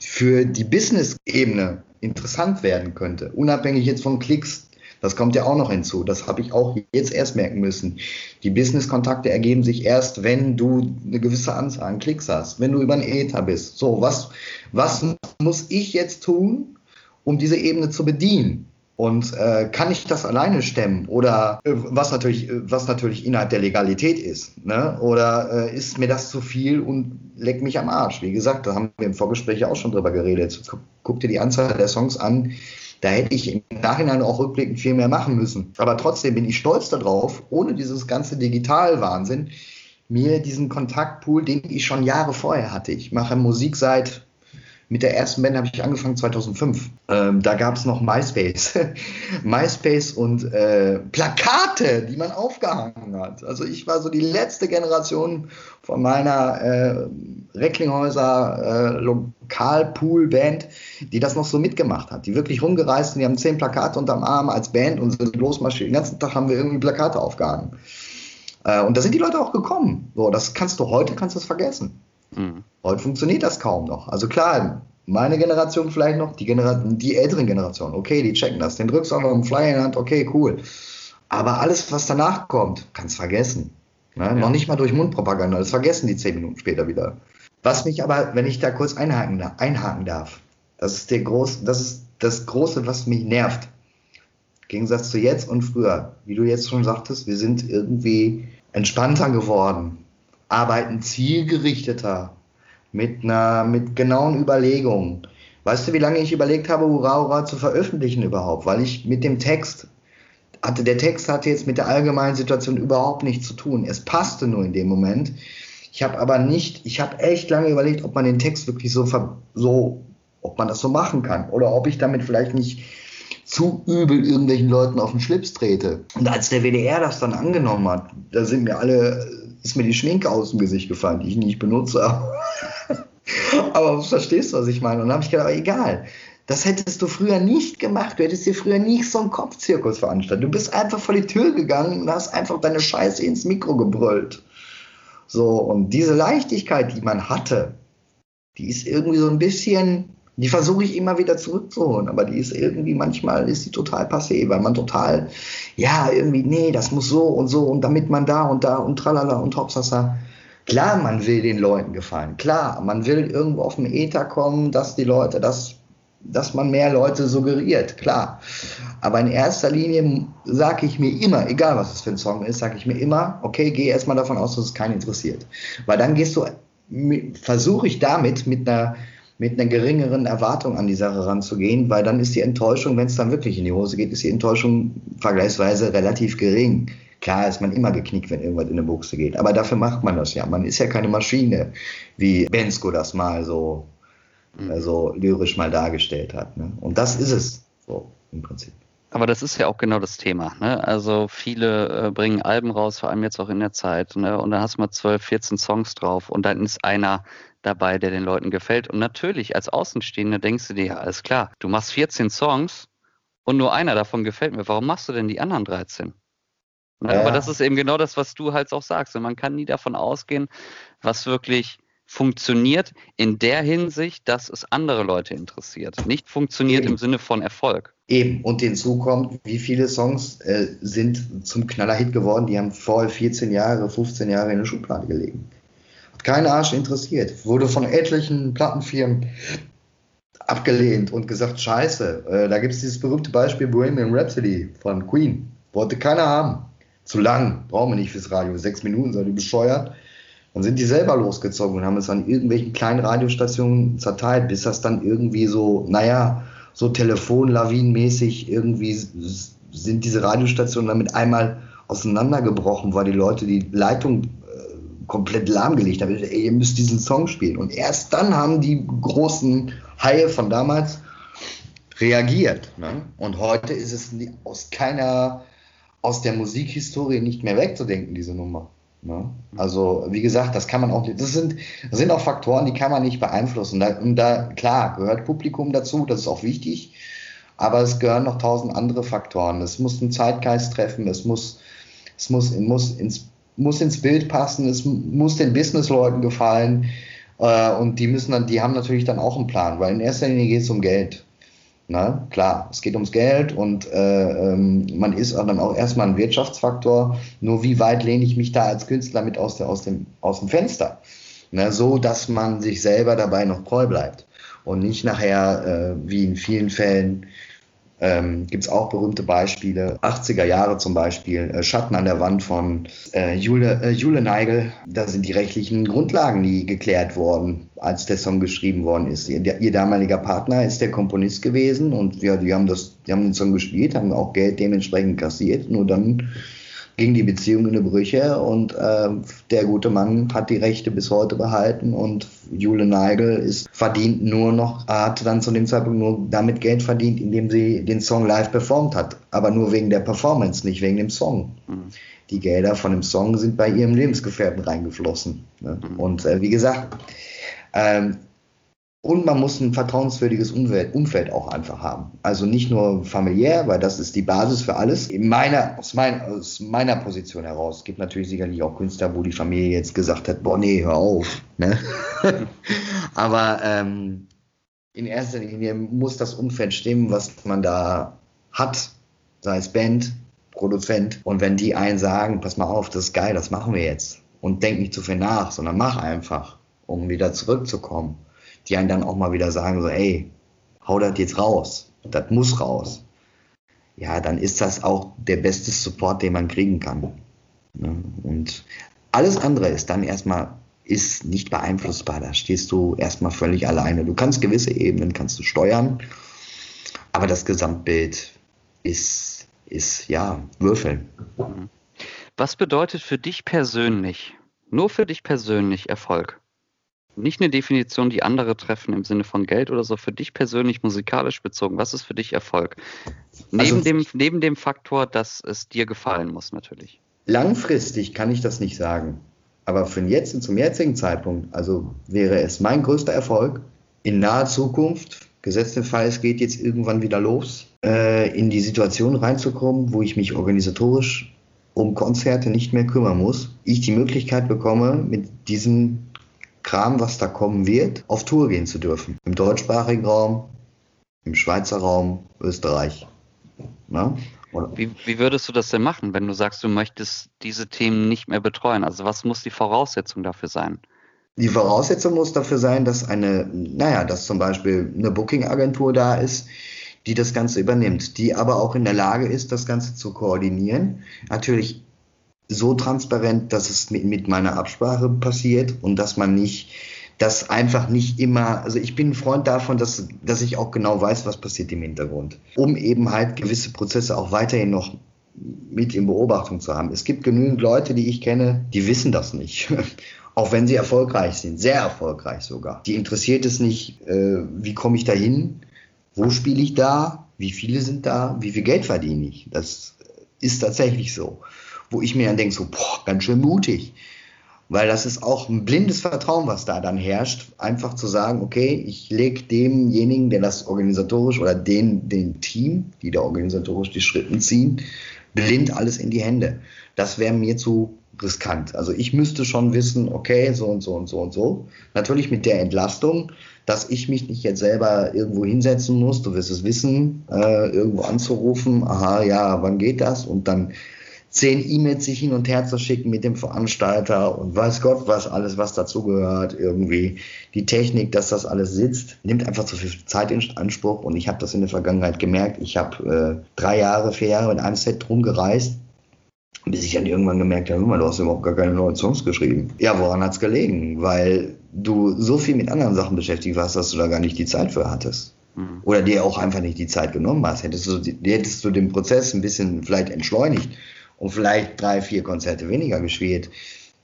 für die Business-Ebene interessant werden könnte, unabhängig jetzt von Klicks, das kommt ja auch noch hinzu. Das habe ich auch jetzt erst merken müssen. Die Business-Kontakte ergeben sich erst, wenn du eine gewisse Anzahl an Klicks hast, wenn du über ein Ether bist. So, was, was muss ich jetzt tun, um diese Ebene zu bedienen? Und äh, kann ich das alleine stemmen? Oder äh, was natürlich, was natürlich innerhalb der Legalität ist. Ne? Oder äh, ist mir das zu viel und leck mich am Arsch? Wie gesagt, da haben wir im Vorgespräch auch schon drüber geredet. Guck, guck dir die Anzahl der Songs an, da hätte ich im Nachhinein auch rückblickend viel mehr machen müssen. Aber trotzdem bin ich stolz darauf, ohne dieses ganze Digital-Wahnsinn, mir diesen Kontaktpool, den ich schon Jahre vorher hatte. Ich mache Musik seit mit der ersten Band habe ich angefangen 2005. Ähm, da gab es noch MySpace. *laughs* MySpace und äh, Plakate, die man aufgehangen hat. Also ich war so die letzte Generation von meiner äh, Recklinghäuser äh, Lokalpool-Band, die das noch so mitgemacht hat. Die wirklich rumgereist sind, die haben zehn Plakate unterm Arm als Band und sind losmarschiert. Den ganzen Tag haben wir irgendwie Plakate aufgehangen. Äh, und da sind die Leute auch gekommen. So, das kannst du heute, kannst du es vergessen. Mhm. Heute funktioniert das kaum noch. Also klar, meine Generation vielleicht noch, die, Genera die älteren Generationen, okay, die checken das. Den drückst du einfach einen Flyer in die Hand, okay, cool. Aber alles, was danach kommt, kannst vergessen. Ne? Ja. Noch nicht mal durch Mundpropaganda, das vergessen die zehn Minuten später wieder. Was mich aber, wenn ich da kurz einhaken, einhaken darf, das ist, der Groß, das ist das Große, was mich nervt. Im Gegensatz zu jetzt und früher. Wie du jetzt schon sagtest, wir sind irgendwie entspannter geworden arbeiten zielgerichteter, mit einer, mit genauen Überlegungen. Weißt du, wie lange ich überlegt habe, Hurra, Hurra zu veröffentlichen überhaupt? Weil ich mit dem Text hatte, der Text hatte jetzt mit der allgemeinen Situation überhaupt nichts zu tun. Es passte nur in dem Moment. Ich habe aber nicht, ich habe echt lange überlegt, ob man den Text wirklich so, so, ob man das so machen kann oder ob ich damit vielleicht nicht zu übel irgendwelchen Leuten auf den Schlips trete. Und als der WDR das dann angenommen hat, da sind mir alle ist mir die Schminke aus dem Gesicht gefallen, die ich nicht benutze. *laughs* Aber verstehst du, was ich meine? Und dann habe ich gedacht, egal. Das hättest du früher nicht gemacht. Du hättest dir früher nicht so einen Kopfzirkus veranstaltet. Du bist einfach vor die Tür gegangen und hast einfach deine Scheiße ins Mikro gebrüllt. So, und diese Leichtigkeit, die man hatte, die ist irgendwie so ein bisschen die versuche ich immer wieder zurückzuholen, aber die ist irgendwie, manchmal ist die total passé, weil man total, ja, irgendwie, nee, das muss so und so und damit man da und da und tralala und hopsasa. Klar, man will den Leuten gefallen. Klar, man will irgendwo auf den Ether kommen, dass die Leute, dass, dass man mehr Leute suggeriert. Klar. Aber in erster Linie sage ich mir immer, egal was es für ein Song ist, sage ich mir immer, okay, geh erstmal davon aus, dass es keinen interessiert. Weil dann gehst du, versuche ich damit mit einer, mit einer geringeren Erwartung an die Sache ranzugehen, weil dann ist die Enttäuschung, wenn es dann wirklich in die Hose geht, ist die Enttäuschung vergleichsweise relativ gering. Klar ist man immer geknickt, wenn irgendwas in eine Buchse geht, aber dafür macht man das ja. Man ist ja keine Maschine, wie Bensko das mal so, mhm. so lyrisch mal dargestellt hat. Ne? Und das ist es so im Prinzip. Aber das ist ja auch genau das Thema. Ne? Also viele äh, bringen Alben raus, vor allem jetzt auch in der Zeit. Ne? Und dann hast du mal 12, 14 Songs drauf und dann ist einer dabei, der den Leuten gefällt. Und natürlich, als Außenstehender denkst du dir, ja, alles klar, du machst 14 Songs und nur einer davon gefällt mir. Warum machst du denn die anderen 13? Ja. Aber das ist eben genau das, was du halt auch sagst. Und man kann nie davon ausgehen, was wirklich funktioniert in der Hinsicht, dass es andere Leute interessiert. Nicht funktioniert Eben. im Sinne von Erfolg. Eben. Und hinzu kommt, wie viele Songs äh, sind zum Knallerhit geworden, die haben vor 14 Jahre, 15 Jahre in der Schublade gelegen. Kein Arsch interessiert. Wurde von etlichen Plattenfirmen abgelehnt und gesagt, scheiße. Äh, da gibt es dieses berühmte Beispiel Bohemian Rhapsody von Queen. Wollte keiner haben. Zu lang. Brauchen wir nicht fürs Radio. Sechs Minuten, seid ihr bescheuert. Dann sind die selber losgezogen und haben es an irgendwelchen kleinen Radiostationen zerteilt, bis das dann irgendwie so, naja, so telefonlawinenmäßig irgendwie sind diese Radiostationen damit einmal auseinandergebrochen, weil die Leute die Leitung komplett lahmgelegt habe. Ey, ihr müsst diesen Song spielen. Und erst dann haben die großen Haie von damals reagiert. Ne? Und heute ist es aus keiner, aus der Musikhistorie nicht mehr wegzudenken, diese Nummer. Ne? Also, wie gesagt, das kann man auch nicht, das sind, das sind auch Faktoren, die kann man nicht beeinflussen. Da, und da, klar, gehört Publikum dazu, das ist auch wichtig, aber es gehören noch tausend andere Faktoren. Es muss einen Zeitgeist treffen, es muss, es muss, muss ins muss ins Bild passen, es muss den Businessleuten gefallen äh, und die müssen dann, die haben natürlich dann auch einen Plan, weil in erster Linie geht es um Geld. Na, ne? klar, es geht ums Geld und äh, ähm, man ist dann auch erstmal ein Wirtschaftsfaktor. Nur wie weit lehne ich mich da als Künstler mit aus, der, aus, dem, aus dem Fenster? Na, ne? so, dass man sich selber dabei noch treu bleibt und nicht nachher, äh, wie in vielen Fällen, ähm, Gibt es auch berühmte Beispiele. 80er Jahre zum Beispiel, äh, Schatten an der Wand von äh, Jule, äh, Jule Neigel. Da sind die rechtlichen Grundlagen nie geklärt worden, als der Song geschrieben worden ist. Ihr, ihr damaliger Partner ist der Komponist gewesen und ja, die haben das, die haben den Song gespielt, haben auch Geld dementsprechend kassiert. Nur dann ging die Beziehung in die Brüche und äh, der gute Mann hat die Rechte bis heute behalten und Jule Neigel ist verdient nur noch, hat dann zu dem Zeitpunkt nur damit Geld verdient, indem sie den Song live performt hat. Aber nur wegen der Performance, nicht wegen dem Song. Mhm. Die Gelder von dem Song sind bei ihrem Lebensgefährten reingeflossen. Ne? Mhm. Und äh, wie gesagt, ähm, und man muss ein vertrauenswürdiges Umfeld, Umfeld, auch einfach haben. Also nicht nur familiär, weil das ist die Basis für alles. In meiner, aus, mein, aus meiner Position heraus. Gibt natürlich sicherlich auch Künstler, wo die Familie jetzt gesagt hat, boah, nee, hör auf. Ne? *laughs* Aber ähm, in erster Linie muss das Umfeld stimmen, was man da hat, sei es Band, Produzent. Und wenn die einen sagen, pass mal auf, das ist geil, das machen wir jetzt. Und denk nicht zu viel nach, sondern mach einfach, um wieder zurückzukommen die einen dann auch mal wieder sagen, so, ey, hau das jetzt raus, das muss raus. Ja, dann ist das auch der beste Support, den man kriegen kann. Ne? Und alles andere ist dann erstmal ist nicht beeinflussbar. Da stehst du erstmal völlig alleine. Du kannst gewisse Ebenen kannst du steuern, aber das Gesamtbild ist, ist ja Würfeln. Was bedeutet für dich persönlich, nur für dich persönlich Erfolg? Nicht eine Definition, die andere treffen im Sinne von Geld oder so, für dich persönlich musikalisch bezogen. Was ist für dich Erfolg? Neben, also, dem, neben dem Faktor, dass es dir gefallen muss, natürlich. Langfristig kann ich das nicht sagen. Aber für jetzt, zum jetzigen Zeitpunkt, also wäre es mein größter Erfolg, in naher Zukunft, gesetzt den Fall, es geht jetzt irgendwann wieder los, äh, in die Situation reinzukommen, wo ich mich organisatorisch um Konzerte nicht mehr kümmern muss, ich die Möglichkeit bekomme, mit diesem Kram, was da kommen wird, auf Tour gehen zu dürfen. Im deutschsprachigen Raum, im Schweizer Raum, Österreich. Na? Wie, wie, würdest du das denn machen, wenn du sagst, du möchtest diese Themen nicht mehr betreuen? Also was muss die Voraussetzung dafür sein? Die Voraussetzung muss dafür sein, dass eine, naja, dass zum Beispiel eine Booking-Agentur da ist, die das Ganze übernimmt, die aber auch in der Lage ist, das Ganze zu koordinieren. Natürlich so transparent, dass es mit, mit meiner Absprache passiert und dass man nicht, dass einfach nicht immer, also ich bin ein Freund davon, dass, dass ich auch genau weiß, was passiert im Hintergrund, um eben halt gewisse Prozesse auch weiterhin noch mit in Beobachtung zu haben. Es gibt genügend Leute, die ich kenne, die wissen das nicht. *laughs* auch wenn sie erfolgreich sind, sehr erfolgreich sogar. Die interessiert es nicht, äh, wie komme ich da hin, wo spiele ich da, wie viele sind da, wie viel Geld verdiene ich. Das ist tatsächlich so wo ich mir dann denke, so, boah, ganz schön mutig. Weil das ist auch ein blindes Vertrauen, was da dann herrscht, einfach zu sagen, okay, ich lege demjenigen, der das organisatorisch oder den, den Team, die da organisatorisch die Schritte ziehen, blind alles in die Hände. Das wäre mir zu riskant. Also ich müsste schon wissen, okay, so und so und so und so. Natürlich mit der Entlastung, dass ich mich nicht jetzt selber irgendwo hinsetzen muss, du wirst es wissen, äh, irgendwo anzurufen, aha, ja, wann geht das? Und dann zehn E-Mails sich hin und her zu schicken mit dem Veranstalter und weiß Gott, was alles, was dazugehört, irgendwie die Technik, dass das alles sitzt, nimmt einfach zu viel Zeit in Anspruch und ich habe das in der Vergangenheit gemerkt. Ich habe äh, drei Jahre, vier Jahre in einem Set rumgereist, bis ich dann irgendwann gemerkt habe, du hast überhaupt gar keine neuen Songs geschrieben. Ja, woran hat's gelegen? Weil du so viel mit anderen Sachen beschäftigt warst, dass du da gar nicht die Zeit für hattest mhm. oder dir auch einfach nicht die Zeit genommen hast. Hättest du, hättest du den Prozess ein bisschen vielleicht entschleunigt und vielleicht drei, vier Konzerte weniger gespielt,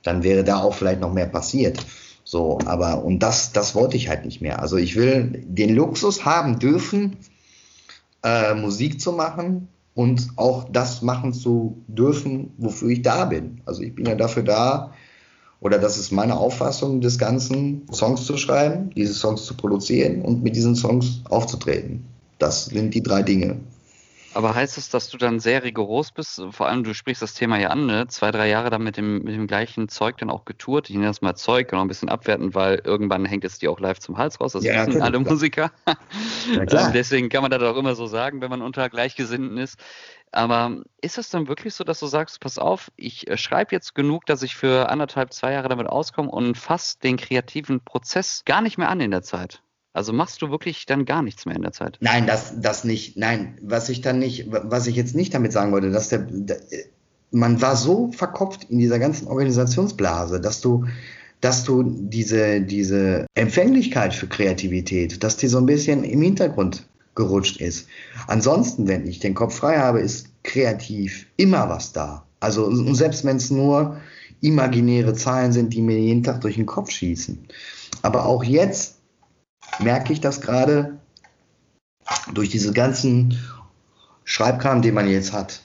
dann wäre da auch vielleicht noch mehr passiert. So, aber und das, das wollte ich halt nicht mehr. Also ich will den Luxus haben dürfen, äh, Musik zu machen und auch das machen zu dürfen, wofür ich da bin. Also ich bin ja dafür da, oder das ist meine Auffassung des Ganzen, Songs zu schreiben, diese Songs zu produzieren und mit diesen Songs aufzutreten. Das sind die drei Dinge. Aber heißt es, dass du dann sehr rigoros bist? Vor allem, du sprichst das Thema ja an, ne? Zwei, drei Jahre dann mit dem, mit dem gleichen Zeug dann auch getourt. Ich nenne das mal Zeug, genau ein bisschen abwerten, weil irgendwann hängt es dir auch live zum Hals raus. Das ja, wissen alle klar. Musiker. Ja. Ähm, *laughs* deswegen kann man das auch immer so sagen, wenn man unter Gleichgesinnten ist. Aber ist es dann wirklich so, dass du sagst, pass auf, ich äh, schreibe jetzt genug, dass ich für anderthalb, zwei Jahre damit auskomme und fasse den kreativen Prozess gar nicht mehr an in der Zeit? Also machst du wirklich dann gar nichts mehr in der Zeit? Nein, das, das nicht. Nein, was ich dann nicht, was ich jetzt nicht damit sagen wollte, dass der, der man war so verkopft in dieser ganzen Organisationsblase, dass du, dass du diese, diese Empfänglichkeit für Kreativität, dass die so ein bisschen im Hintergrund gerutscht ist. Ansonsten, wenn ich den Kopf frei habe, ist kreativ immer was da. Also selbst wenn es nur imaginäre Zahlen sind, die mir jeden Tag durch den Kopf schießen. Aber auch jetzt merke ich das gerade durch diese ganzen Schreibkram, den man jetzt hat.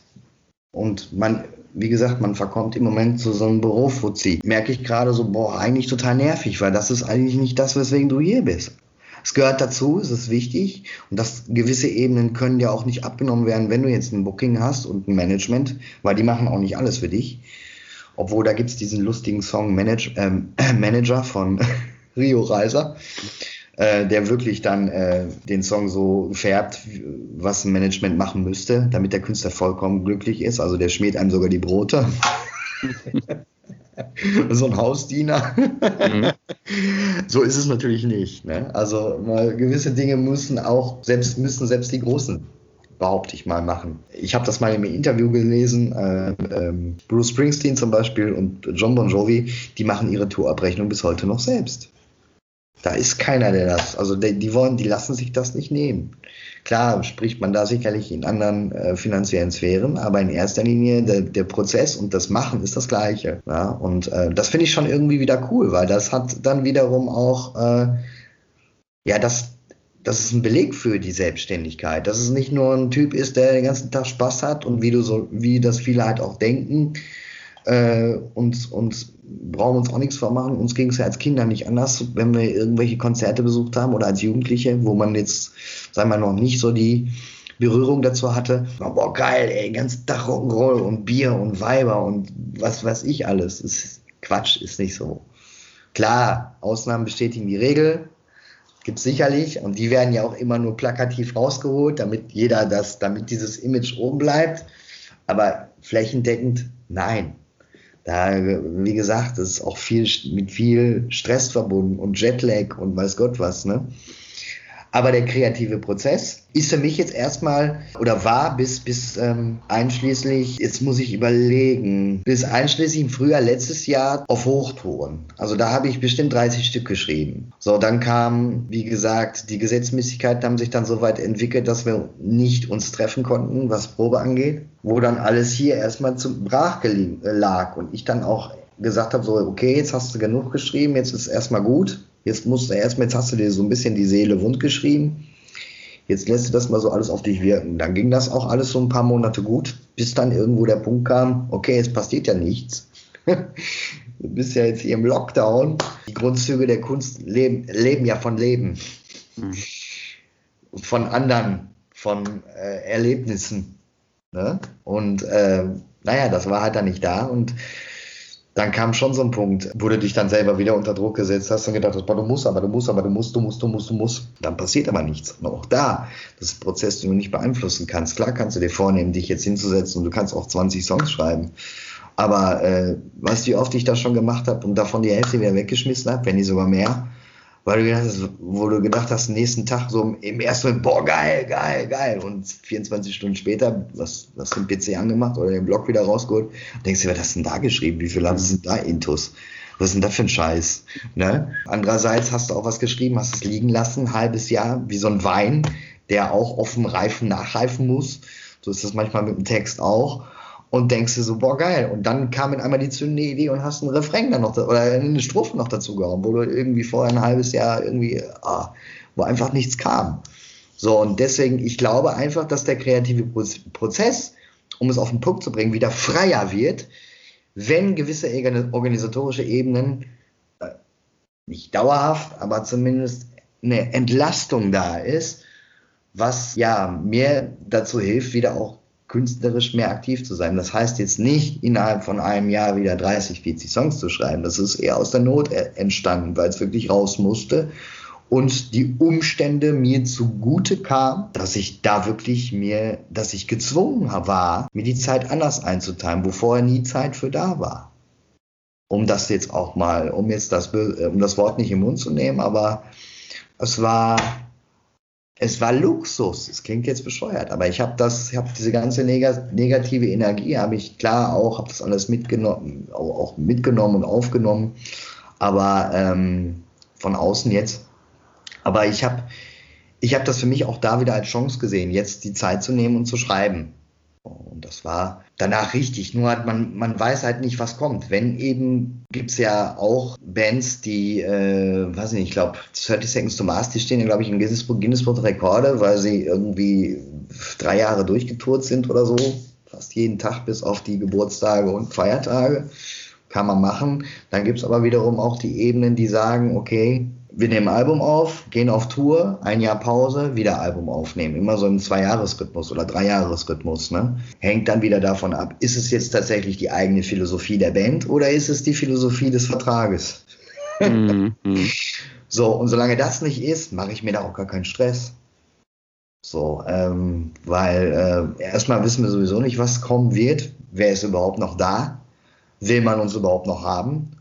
Und man, wie gesagt, man verkommt im Moment zu so einem Bürofuzzi. Merke ich gerade so, boah, eigentlich total nervig, weil das ist eigentlich nicht das, weswegen du hier bist. Es gehört dazu, es ist wichtig und dass gewisse Ebenen können ja auch nicht abgenommen werden, wenn du jetzt ein Booking hast und ein Management, weil die machen auch nicht alles für dich. Obwohl da gibt es diesen lustigen Song Manage, ähm, *clears throat* Manager von *laughs* Rio Reiser, äh, der wirklich dann äh, den Song so färbt, was ein Management machen müsste, damit der Künstler vollkommen glücklich ist. Also der schmiert einem sogar die Brote. *laughs* so ein Hausdiener. Mhm. *laughs* So ist es natürlich nicht. Ne? Also mal, gewisse Dinge müssen auch selbst müssen selbst die Großen behaupte ich mal machen. Ich habe das mal im Interview gelesen. Äh, ähm, Bruce Springsteen zum Beispiel und John Bon Jovi, die machen ihre Tourabrechnung bis heute noch selbst. Da ist keiner, der das, also die, die wollen, die lassen sich das nicht nehmen. Klar spricht man da sicherlich in anderen äh, finanziellen Sphären, aber in erster Linie der, der Prozess und das Machen ist das Gleiche. Ja? Und äh, das finde ich schon irgendwie wieder cool, weil das hat dann wiederum auch, äh, ja, das, das ist ein Beleg für die Selbstständigkeit. Dass es nicht nur ein Typ ist, der den ganzen Tag Spaß hat und wie du so, wie das viele halt auch denken, äh, und, und brauchen uns auch nichts vormachen. Uns ging es ja als Kinder nicht anders, wenn wir irgendwelche Konzerte besucht haben oder als Jugendliche, wo man jetzt, sagen wir noch nicht so die Berührung dazu hatte. Boah, geil, ey, ganz Tag Rock'n'Roll und Bier und Weiber und was weiß ich alles. Ist Quatsch, ist nicht so. Klar, Ausnahmen bestätigen die Regel, gibt es sicherlich und die werden ja auch immer nur plakativ rausgeholt, damit jeder das, damit dieses Image oben bleibt. Aber flächendeckend, nein, da, wie gesagt, das ist auch viel mit viel Stress verbunden und Jetlag und weiß Gott was, ne? Aber der kreative Prozess ist für mich jetzt erstmal oder war bis, bis ähm, einschließlich, jetzt muss ich überlegen, bis einschließlich im Frühjahr letztes Jahr auf Hochtouren. Also da habe ich bestimmt 30 Stück geschrieben. So, dann kam, wie gesagt, die Gesetzmäßigkeiten haben sich dann so weit entwickelt, dass wir nicht uns treffen konnten, was Probe angeht, wo dann alles hier erstmal zum Brach lag und ich dann auch gesagt habe, so, okay, jetzt hast du genug geschrieben, jetzt ist erstmal gut Jetzt musst du erstmal, jetzt hast du dir so ein bisschen die Seele wund geschrieben. Jetzt lässt du das mal so alles auf dich wirken. Dann ging das auch alles so ein paar Monate gut, bis dann irgendwo der Punkt kam, okay, es passiert ja nichts. *laughs* du bist ja jetzt hier im Lockdown. Die Grundzüge der Kunst leben, leben ja von Leben. Mhm. Von anderen, von äh, Erlebnissen. Ne? Und äh, naja, das war halt dann nicht da. Und dann kam schon so ein Punkt, wo du dich dann selber wieder unter Druck gesetzt hast und gedacht hast, du musst aber, du musst aber, du musst, du musst, du musst, du musst. Dann passiert aber nichts. Und auch da, das ist ein Prozess, den du nicht beeinflussen kannst. Klar kannst du dir vornehmen, dich jetzt hinzusetzen und du kannst auch 20 Songs schreiben. Aber äh, weißt du, wie oft ich das schon gemacht habe und davon die Hälfte wieder weggeschmissen habe, wenn nicht sogar mehr? Weil du gedacht hast, wo du gedacht hast, nächsten Tag so im ersten Moment, boah, geil, geil, geil. Und 24 Stunden später, was, was den PC angemacht oder den Blog wieder rausgeholt, denkst du, was hast du denn da geschrieben? Wie viele sind da Intus? Was ist denn das für ein Scheiß? Ne? Andererseits hast du auch was geschrieben, hast es liegen lassen, ein halbes Jahr, wie so ein Wein, der auch offen reifen, nachreifen muss. So ist das manchmal mit dem Text auch und denkst dir so, boah, geil. Und dann kam in einmal die zündende Idee und hast einen Refrain dann noch, oder eine Strophe noch dazu gehauen, wo du irgendwie vorher ein halbes Jahr irgendwie, ah, wo einfach nichts kam. So, und deswegen, ich glaube einfach, dass der kreative Prozess, um es auf den Punkt zu bringen, wieder freier wird, wenn gewisse organisatorische Ebenen äh, nicht dauerhaft, aber zumindest eine Entlastung da ist, was ja mir dazu hilft, wieder auch künstlerisch mehr aktiv zu sein. Das heißt jetzt nicht innerhalb von einem Jahr wieder 30, 40 Songs zu schreiben. Das ist eher aus der Not e- entstanden, weil es wirklich raus musste und die Umstände mir zugute kam, dass ich da wirklich mir, dass ich gezwungen war, mir die Zeit anders einzuteilen, wo vorher nie Zeit für da war. Um das jetzt auch mal, um jetzt das, um das Wort nicht im Mund zu nehmen, aber es war es war Luxus. Es klingt jetzt bescheuert, aber ich habe das, ich habe diese ganze neg negative Energie, habe ich klar auch, habe das alles mitgenommen, auch mitgenommen und aufgenommen, aber ähm, von außen jetzt. Aber ich habe, ich habe das für mich auch da wieder als Chance gesehen, jetzt die Zeit zu nehmen und zu schreiben Und das war danach richtig. Nur hat man, man weiß halt nicht, was kommt. Wenn eben, gibt es ja auch Bands, die, äh, weiß ich nicht, ich glaube, 30 Seconds to Mars, die stehen ja, glaube ich, in Guinness, Guinness Buch Rekorde, weil sie irgendwie drei Jahre durchgetourt sind oder so. Fast jeden Tag bis auf die Geburtstage und Feiertage. Kann man machen. Dann gibt es aber wiederum auch die Ebenen, die sagen, okay, wir nehmen Album auf, gehen auf Tour, ein Jahr Pause, wieder Album aufnehmen. Immer so im Zwei-Jahres-Rhythmus oder Drei-Jahres-Rhythmus. Ne? Hängt dann wieder davon ab, ist es jetzt tatsächlich die eigene Philosophie der Band oder ist es die Philosophie des Vertrages? *laughs* Mhm. so, und solange das nicht ist, mache ich mir da auch gar keinen Stress. So, ähm, weil äh, erstmal wissen wir sowieso nicht, was kommen wird. Wer ist überhaupt noch da? Will man uns überhaupt noch haben?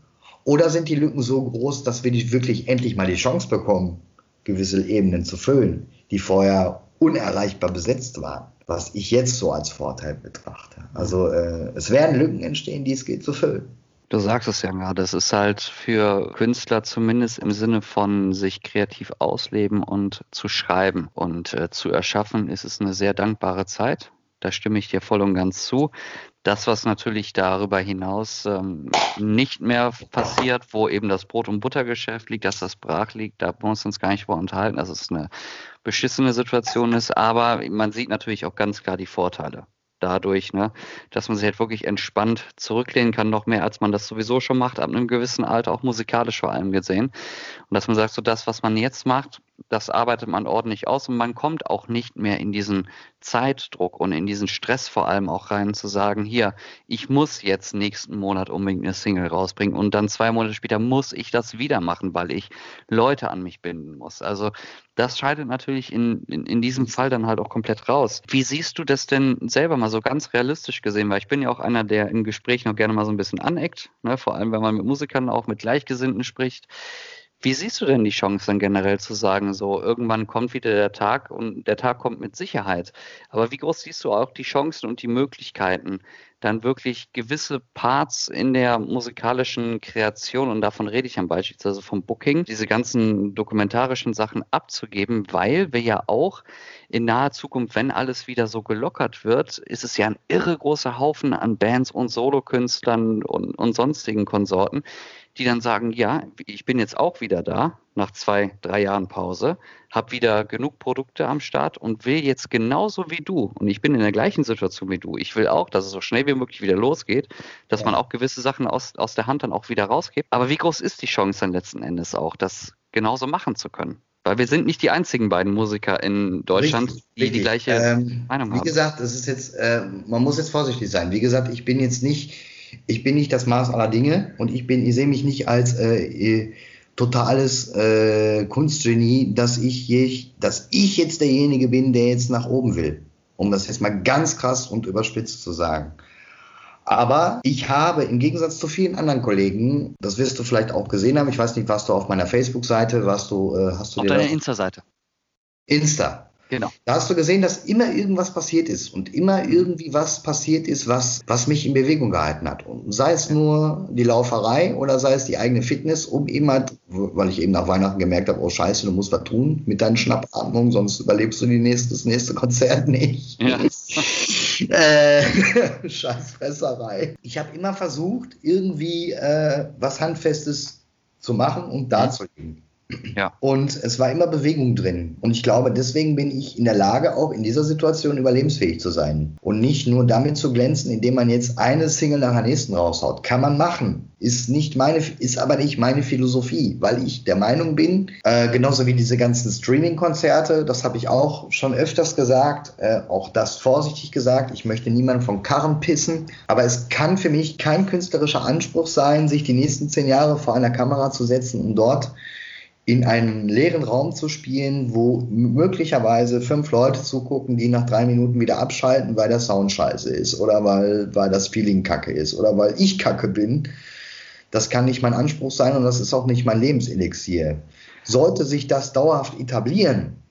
Oder sind die Lücken so groß, dass wir nicht wirklich endlich mal die Chance bekommen, gewisse Ebenen zu füllen, die vorher unerreichbar besetzt waren, was ich jetzt so als Vorteil betrachte. Also äh, es werden Lücken entstehen, die es geht zu füllen. Du sagst es ja gerade, es ist halt für Künstler zumindest im Sinne von sich kreativ ausleben und zu schreiben und äh, zu erschaffen, ist es eine sehr dankbare Zeit. Da stimme ich dir voll und ganz zu. Das, was natürlich darüber hinaus ähm, nicht mehr passiert, wo eben das Brot- und Buttergeschäft liegt, dass das brach liegt, da wir uns gar nicht vor unterhalten, dass es eine beschissene Situation ist. Aber man sieht natürlich auch ganz klar die Vorteile dadurch, ne, dass man sich halt wirklich entspannt zurücklehnen kann, noch mehr als man das sowieso schon macht, ab einem gewissen Alter, auch musikalisch vor allem gesehen. Und dass man sagt, so das, was man jetzt macht, das arbeitet man ordentlich aus und man kommt auch nicht mehr in diesen Zeitdruck und in diesen Stress vor allem auch rein zu sagen, hier, ich muss jetzt nächsten Monat unbedingt eine Single rausbringen und dann zwei Monate später muss ich das wieder machen, weil ich Leute an mich binden muss. Also das scheidet natürlich in, in, in diesem Fall dann halt auch komplett raus. Wie siehst du das denn selber mal so ganz realistisch gesehen? Weil ich bin ja auch einer, der im Gespräch noch gerne mal so ein bisschen aneckt, ne? vor allem wenn man mit Musikern auch mit Gleichgesinnten spricht. Wie siehst du denn die Chance dann generell zu sagen, so irgendwann kommt wieder der Tag und der Tag kommt mit Sicherheit. Aber wie groß siehst du auch die Chancen und die Möglichkeiten, dann wirklich gewisse Parts in der musikalischen Kreation, und davon rede ich dann beispielsweise vom Booking, diese ganzen dokumentarischen Sachen abzugeben, weil wir ja auch in naher Zukunft, wenn alles wieder so gelockert wird, ist es ja ein irre großer Haufen an Bands und Solokünstlern und, und sonstigen Konsorten, die dann sagen, ja, ich bin jetzt auch wieder da, nach zwei, drei Jahren Pause, habe wieder genug Produkte am Start und will jetzt genauso wie du, und ich bin in der gleichen Situation wie du, ich will auch, dass es so schnell wie möglich wieder losgeht, dass ja. man auch gewisse Sachen aus, aus der Hand dann auch wieder rausgibt. Aber wie groß ist die Chance dann letzten Endes auch, das genauso machen zu können? Weil wir sind nicht die einzigen beiden Musiker in Deutschland, richtig, die richtig. die gleiche ähm, Meinung haben. Wie gesagt, es ist jetzt, äh, man muss jetzt vorsichtig sein. Wie gesagt, ich bin jetzt nicht ich bin nicht das Maß aller Dinge und ich bin, ich sehe mich nicht als äh, äh, totales äh, Kunstgenie, dass ich, je, dass ich jetzt derjenige bin, der jetzt nach oben will. Um das jetzt mal ganz krass und überspitzt zu sagen. Aber ich habe im Gegensatz zu vielen anderen Kollegen, das wirst du vielleicht auch gesehen haben, ich weiß nicht, warst du auf meiner Facebook-Seite, warst du, äh, hast du auf deiner Insta-Seite. Insta. Genau. Da hast du gesehen, dass immer irgendwas passiert ist und immer irgendwie was passiert ist, was, was mich in Bewegung gehalten hat. Und sei es nur die Lauferei oder sei es die eigene Fitness, um eben halt, weil ich eben nach Weihnachten gemerkt habe, oh Scheiße, du musst was tun mit deinen Schnappatmungen, sonst überlebst du die nächste, das nächste Konzert *laughs* nicht. Ja. *laughs* äh, *laughs* Scheißfresserei. Ich habe immer versucht, irgendwie äh, was Handfestes zu machen und darzulegen. Ja. Und es war immer Bewegung drin. Und ich glaube, deswegen bin ich in der Lage, auch in dieser Situation überlebensfähig zu sein. Und nicht nur damit zu glänzen, indem man jetzt eine Single nach der nächsten raushaut. Kann man machen. Ist nicht meine, ist aber nicht meine Philosophie, weil ich der Meinung bin, äh, genauso wie diese ganzen Streaming-Konzerte, das habe ich auch schon öfters gesagt, äh, auch das vorsichtig gesagt, ich möchte niemanden vom Karren pissen, aber es kann für mich kein künstlerischer Anspruch sein, sich die nächsten zehn Jahre vor einer Kamera zu setzen und dort in einem leeren Raum zu spielen, wo möglicherweise fünf Leute zugucken, die nach drei Minuten wieder abschalten, weil der Sound scheiße ist oder weil, weil das Feeling kacke ist oder weil ich kacke bin. Das kann nicht mein Anspruch sein und das ist auch nicht mein Lebenselixier. Sollte sich das dauerhaft etablieren,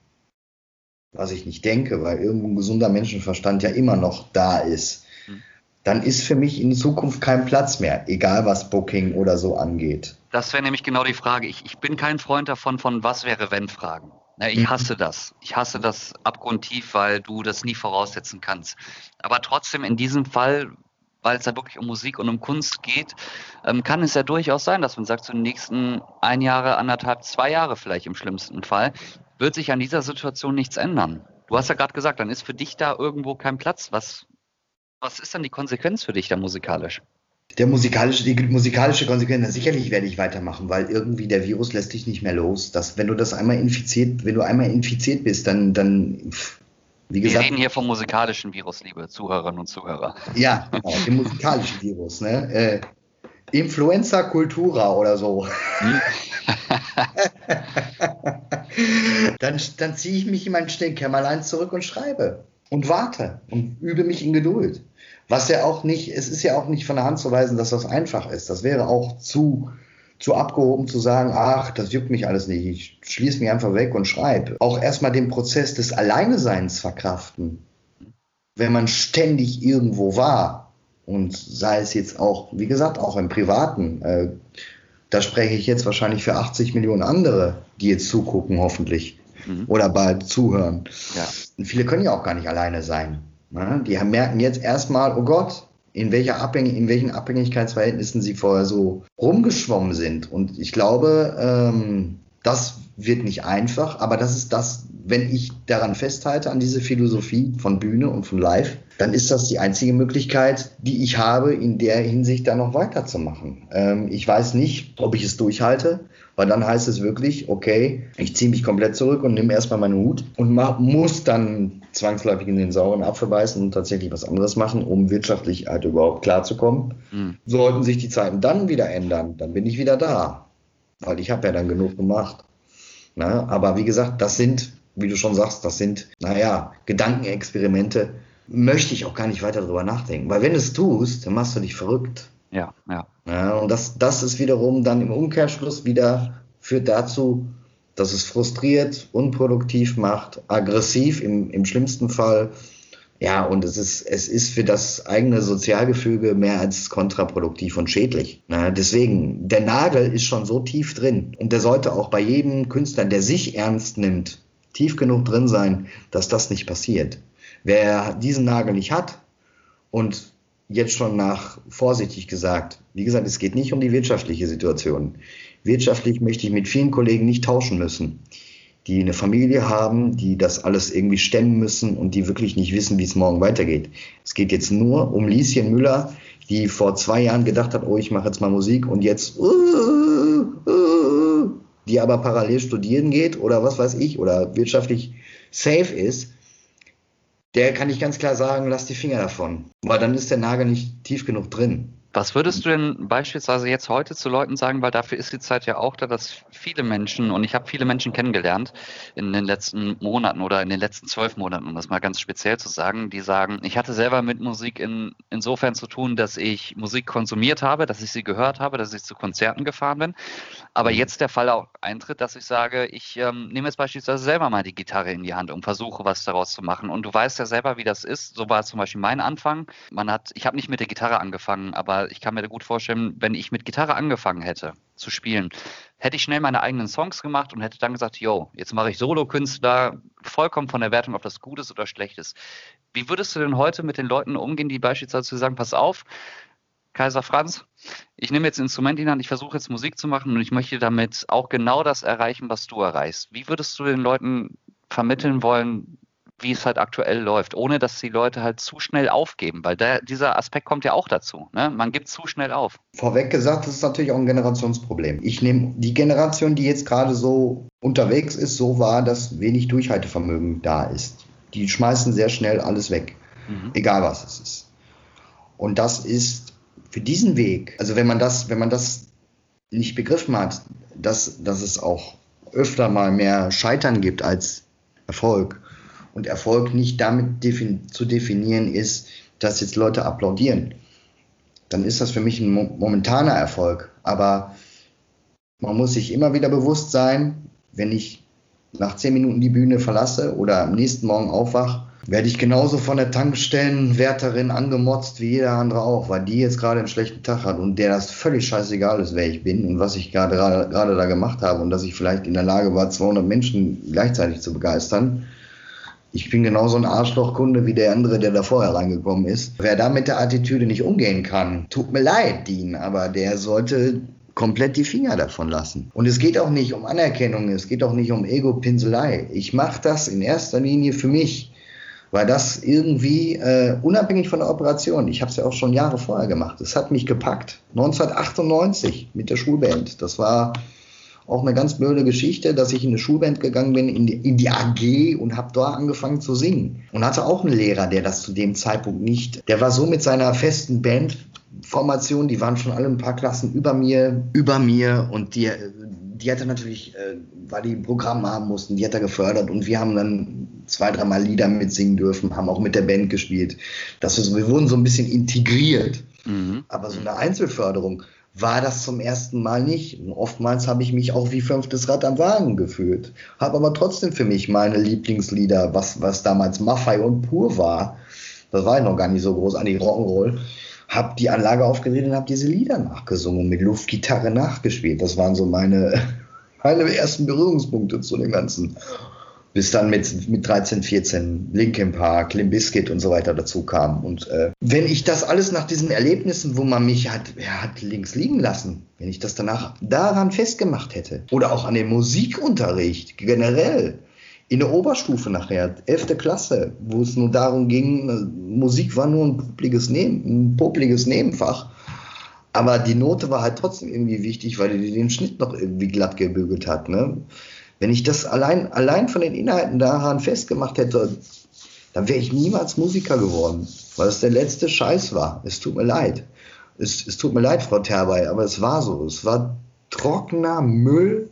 was ich nicht denke, weil irgendwo ein gesunder Menschenverstand ja immer noch da ist, hm. dann ist für mich in Zukunft kein Platz mehr, egal was Booking oder so angeht. Das wäre nämlich genau die Frage. Ich, ich bin kein Freund davon, von was wäre wenn Fragen. Na, ich mhm. hasse das. Ich hasse das abgrundtief, weil du das nie voraussetzen kannst. Aber trotzdem in diesem Fall, weil es ja wirklich um Musik und um Kunst geht, ähm, kann es ja durchaus sein, dass man sagt, so in den nächsten ein Jahre, anderthalb, zwei Jahre vielleicht im schlimmsten Fall, wird sich an dieser Situation nichts ändern. Du hast ja gerade gesagt, dann ist für dich da irgendwo kein Platz. Was, was ist dann die Konsequenz für dich da musikalisch? Der musikalische, die musikalische Konsequenz, sicherlich werde ich weitermachen, weil irgendwie der Virus lässt dich nicht mehr los. Dass, wenn du das einmal infiziert, wenn du einmal infiziert bist, dann, dann wie gesagt. Wir reden hier vom musikalischen Virus, liebe Zuhörerinnen und Zuhörer. Ja, genau, dem musikalischen Virus, ne? Äh, Influenza Cultura oder so. Hm. *laughs* dann dann ziehe ich mich in mein Kämmerlein zurück und schreibe und warte und übe mich in Geduld. Was ja auch nicht, es ist ja auch nicht von der Hand zu weisen, dass das einfach ist. Das wäre auch zu, zu abgehoben zu sagen, ach, das juckt mich alles nicht. Ich schließe mich einfach weg und schreibe. Auch erstmal den Prozess des Alleineseins verkraften. Wenn man ständig irgendwo war und sei es jetzt auch, wie gesagt, auch im Privaten, äh, da spreche ich jetzt wahrscheinlich für 80 Millionen andere, die jetzt zugucken, hoffentlich. Mhm. Oder bald zuhören. Ja. Und viele können ja auch gar nicht alleine sein. Ne? Die merken jetzt erstmal, oh Gott, in, welcher Abhängig in welchen Abhängigkeitsverhältnissen sie vorher so rumgeschwommen sind. Und ich glaube, ähm, das wird nicht einfach, aber das ist das, wenn ich daran festhalte, an diese Philosophie von Bühne und von Live, dann ist das die einzige Möglichkeit, die ich habe, in der Hinsicht da noch weiterzumachen. Ähm, ich weiß nicht, ob ich es durchhalte, weil dann heißt es wirklich, okay, ich ziehe mich komplett zurück und nehme erstmal meinen Hut und muss dann zwangsläufig in den sauren Apfel beißen und tatsächlich was anderes machen, um wirtschaftlich halt überhaupt klarzukommen. Mhm. Sollten sich die Zeiten dann wieder ändern, dann bin ich wieder da. Weil ich habe ja dann genug gemacht. Na, aber wie gesagt, das sind, wie du schon sagst, das sind, naja, Gedankenexperimente. Möchte ich auch gar nicht weiter drüber nachdenken. Weil wenn du es tust, dann machst du dich verrückt. Ja, ja. ja und das, das ist wiederum dann im Umkehrschluss wieder führt dazu, dass es frustriert, unproduktiv macht, aggressiv im, im schlimmsten Fall. Ja, und es ist, es ist für das eigene Sozialgefüge mehr als kontraproduktiv und schädlich. Na, deswegen, der Nagel ist schon so tief drin und der sollte auch bei jedem Künstler, der sich ernst nimmt, tief genug drin sein, dass das nicht passiert. Wer diesen Nagel nicht hat und jetzt schon nach vorsichtig gesagt, wie gesagt, es geht nicht um die wirtschaftliche Situation. Wirtschaftlich möchte ich mit vielen Kollegen nicht tauschen müssen, die eine Familie haben, die das alles irgendwie stemmen müssen und die wirklich nicht wissen, wie es morgen weitergeht. Es geht jetzt nur um Lieschen Müller, die vor zwei Jahren gedacht hat, oh, ich mache jetzt mal Musik und jetzt, uh, uh, die aber parallel studieren geht oder was weiß ich oder wirtschaftlich safe ist der kann ich ganz klar sagen, lass die Finger davon. Weil dann ist der Nagel nicht tief genug drin. Was würdest du denn beispielsweise jetzt heute zu Leuten sagen, weil dafür ist die Zeit ja auch da, dass viele Menschen, und ich habe viele Menschen kennengelernt in den letzten Monaten oder in den letzten zwölf Monaten, um das mal ganz speziell zu sagen, die sagen, ich hatte selber mit Musik in, insofern zu tun, dass ich Musik konsumiert habe, dass ich sie gehört habe, dass ich zu Konzerten gefahren bin, aber jetzt der Fall auch eintritt, dass ich sage, ich ähm, nehme jetzt beispielsweise selber mal die Gitarre in die Hand und versuche was daraus zu machen. Und du weißt ja selber, wie das ist. So war zum Beispiel mein Anfang. Man hat, ich habe nicht mit der Gitarre angefangen, aber ich kann mir gut vorstellen, wenn ich mit Gitarre angefangen hätte zu spielen, hätte ich schnell meine eigenen Songs gemacht und hätte dann gesagt, yo, jetzt mache ich Solo-Künstler, vollkommen von der Wertung, ob das gut ist oder schlecht ist. Wie würdest du denn heute mit den Leuten umgehen, die beispielsweise sagen, pass auf, Kaiser Franz, ich nehme jetzt ein Instrument in die Hand, ich versuche jetzt Musik zu machen und ich möchte damit auch genau das erreichen, was du erreichst. Wie würdest du den Leuten vermitteln wollen, wie es halt aktuell läuft, ohne dass die Leute halt zu schnell aufgeben, weil der, dieser Aspekt kommt ja auch dazu. Ne? Man gibt zu schnell auf. Vorweg gesagt, das ist natürlich auch ein Generationsproblem. Ich nehme die Generation, die jetzt gerade so unterwegs ist, so wahr, dass wenig Durchhaltevermögen da ist. Die schmeißen sehr schnell alles weg, mhm. egal was es ist. Und das ist für diesen Weg, also wenn man das, wenn man das nicht begriffen hat, dass, dass es auch öfter mal mehr Scheitern gibt als Erfolg, und Erfolg nicht damit defin zu definieren ist, dass jetzt Leute applaudieren. Dann ist das für mich ein momentaner Erfolg. Aber man muss sich immer wieder bewusst sein, wenn ich nach zehn Minuten die Bühne verlasse oder am nächsten Morgen aufwache, werde ich genauso von der Tankstellenwärterin angemotzt wie jeder andere auch, weil die jetzt gerade einen schlechten Tag hat und der das völlig scheißegal ist, wer ich bin und was ich gerade gerade da gemacht habe und dass ich vielleicht in der Lage war, 200 Menschen gleichzeitig zu begeistern. Ich bin genauso ein Arschlochkunde wie der andere, der da vorher reingekommen ist. Wer da mit der Attitüde nicht umgehen kann, tut mir leid, Dean, aber der sollte komplett die Finger davon lassen. Und es geht auch nicht um Anerkennung, es geht auch nicht um Ego-Pinselei. Ich mache das in erster Linie für mich weil das irgendwie äh, unabhängig von der Operation, ich habe es ja auch schon Jahre vorher gemacht, es hat mich gepackt. 1998 mit der Schulband. Das war auch eine ganz blöde Geschichte, dass ich in eine Schulband gegangen bin, in die, in die AG und habe dort angefangen zu singen. Und hatte auch einen Lehrer, der das zu dem Zeitpunkt nicht, der war so mit seiner festen Bandformation, die waren schon alle ein paar Klassen über mir, über mir und die, die hat er natürlich, äh, weil die ein Programm haben mussten, die hat er gefördert und wir haben dann zwei, dreimal Lieder mitsingen dürfen, haben auch mit der Band gespielt. Das ist, wir wurden so ein bisschen integriert. Mhm. Aber so eine Einzelförderung war das zum ersten Mal nicht. Und oftmals habe ich mich auch wie fünftes Rad am Wagen gefühlt. Habe aber trotzdem für mich meine Lieblingslieder, was, was damals Maffei und Pur war. Das war ja noch gar nicht so groß an die Rock'n'Roll habe die Anlage aufgedreht und habe diese Lieder nachgesungen, mit Luftgitarre nachgespielt. Das waren so meine, *laughs* meine ersten Berührungspunkte zu dem Ganzen. Bis dann mit, mit 13, 14 Linkin Park, Limp Bizkit und so weiter dazu kam. Und äh, wenn ich das alles nach diesen Erlebnissen, wo man mich hat, ja, hat links liegen lassen, wenn ich das danach daran festgemacht hätte, oder auch an dem Musikunterricht generell, in der Oberstufe nachher, 11. Klasse, wo es nur darum ging, Musik war nur ein popliges, Neben, ein popliges Nebenfach. Aber die Note war halt trotzdem irgendwie wichtig, weil die den Schnitt noch irgendwie glatt gebügelt hat. Ne? Wenn ich das allein, allein von den Inhalten daran festgemacht hätte, dann wäre ich niemals Musiker geworden, weil es der letzte Scheiß war. Es tut mir leid. Es, es tut mir leid, Frau Terbay, aber es war so. Es war trockener Müll,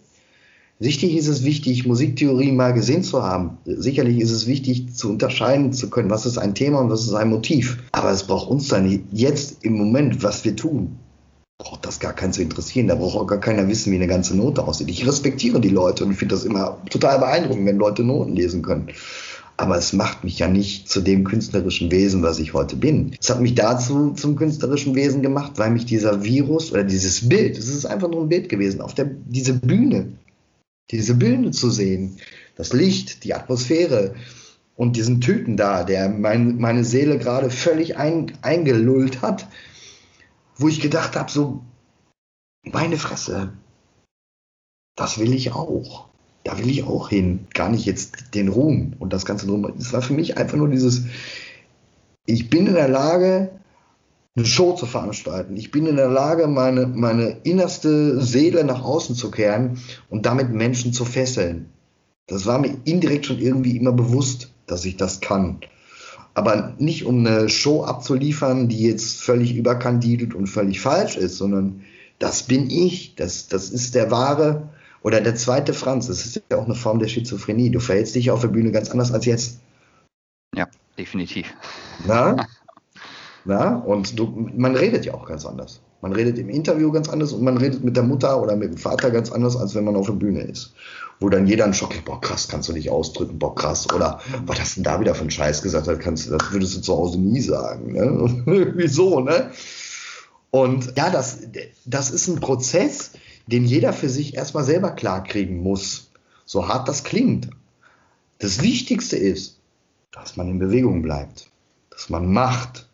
Sicherlich ist es wichtig, Musiktheorie mal gesehen zu haben. Sicherlich ist es wichtig, zu unterscheiden zu können, was ist ein Thema und was ist ein Motiv. Aber es braucht uns dann jetzt im Moment, was wir tun, braucht das gar keinen zu interessieren. Da braucht auch gar keiner wissen, wie eine ganze Note aussieht. Ich respektiere die Leute und finde das immer total beeindruckend, wenn Leute Noten lesen können. Aber es macht mich ja nicht zu dem künstlerischen Wesen, was ich heute bin. Es hat mich dazu zum künstlerischen Wesen gemacht, weil mich dieser Virus oder dieses Bild, es ist einfach nur ein Bild gewesen, auf der, diese Bühne, diese Bilder zu sehen, das Licht, die Atmosphäre und diesen Typen da, der mein, meine Seele gerade völlig ein, eingelullt hat, wo ich gedacht habe, so, meine Fresse, das will ich auch. Da will ich auch hin. Gar nicht jetzt den Ruhm und das Ganze drum. Es war für mich einfach nur dieses, ich bin in der Lage, eine Show zu veranstalten. Ich bin in der Lage, meine, meine innerste Seele nach außen zu kehren und damit Menschen zu fesseln. Das war mir indirekt schon irgendwie immer bewusst, dass ich das kann. Aber nicht um eine Show abzuliefern, die jetzt völlig überkandidelt und völlig falsch ist, sondern das bin ich, das, das ist der wahre oder der zweite Franz. Das ist ja auch eine Form der Schizophrenie. Du verhältst dich auf der Bühne ganz anders als jetzt. Ja, definitiv. Na? *laughs* Na? Und du, man redet ja auch ganz anders. Man redet im Interview ganz anders und man redet mit der Mutter oder mit dem Vater ganz anders, als wenn man auf der Bühne ist. Wo dann jeder einen Schock hat, boah, krass, kannst du nicht ausdrücken, boah, krass. Oder was hast du denn da wieder für einen Scheiß gesagt? Das, kannst, das würdest du zu Hause nie sagen. Ne? *laughs* Wieso, ne? Und ja, das, das ist ein Prozess, den jeder für sich erstmal selber klarkriegen muss. So hart das klingt. Das Wichtigste ist, dass man in Bewegung bleibt, dass man macht,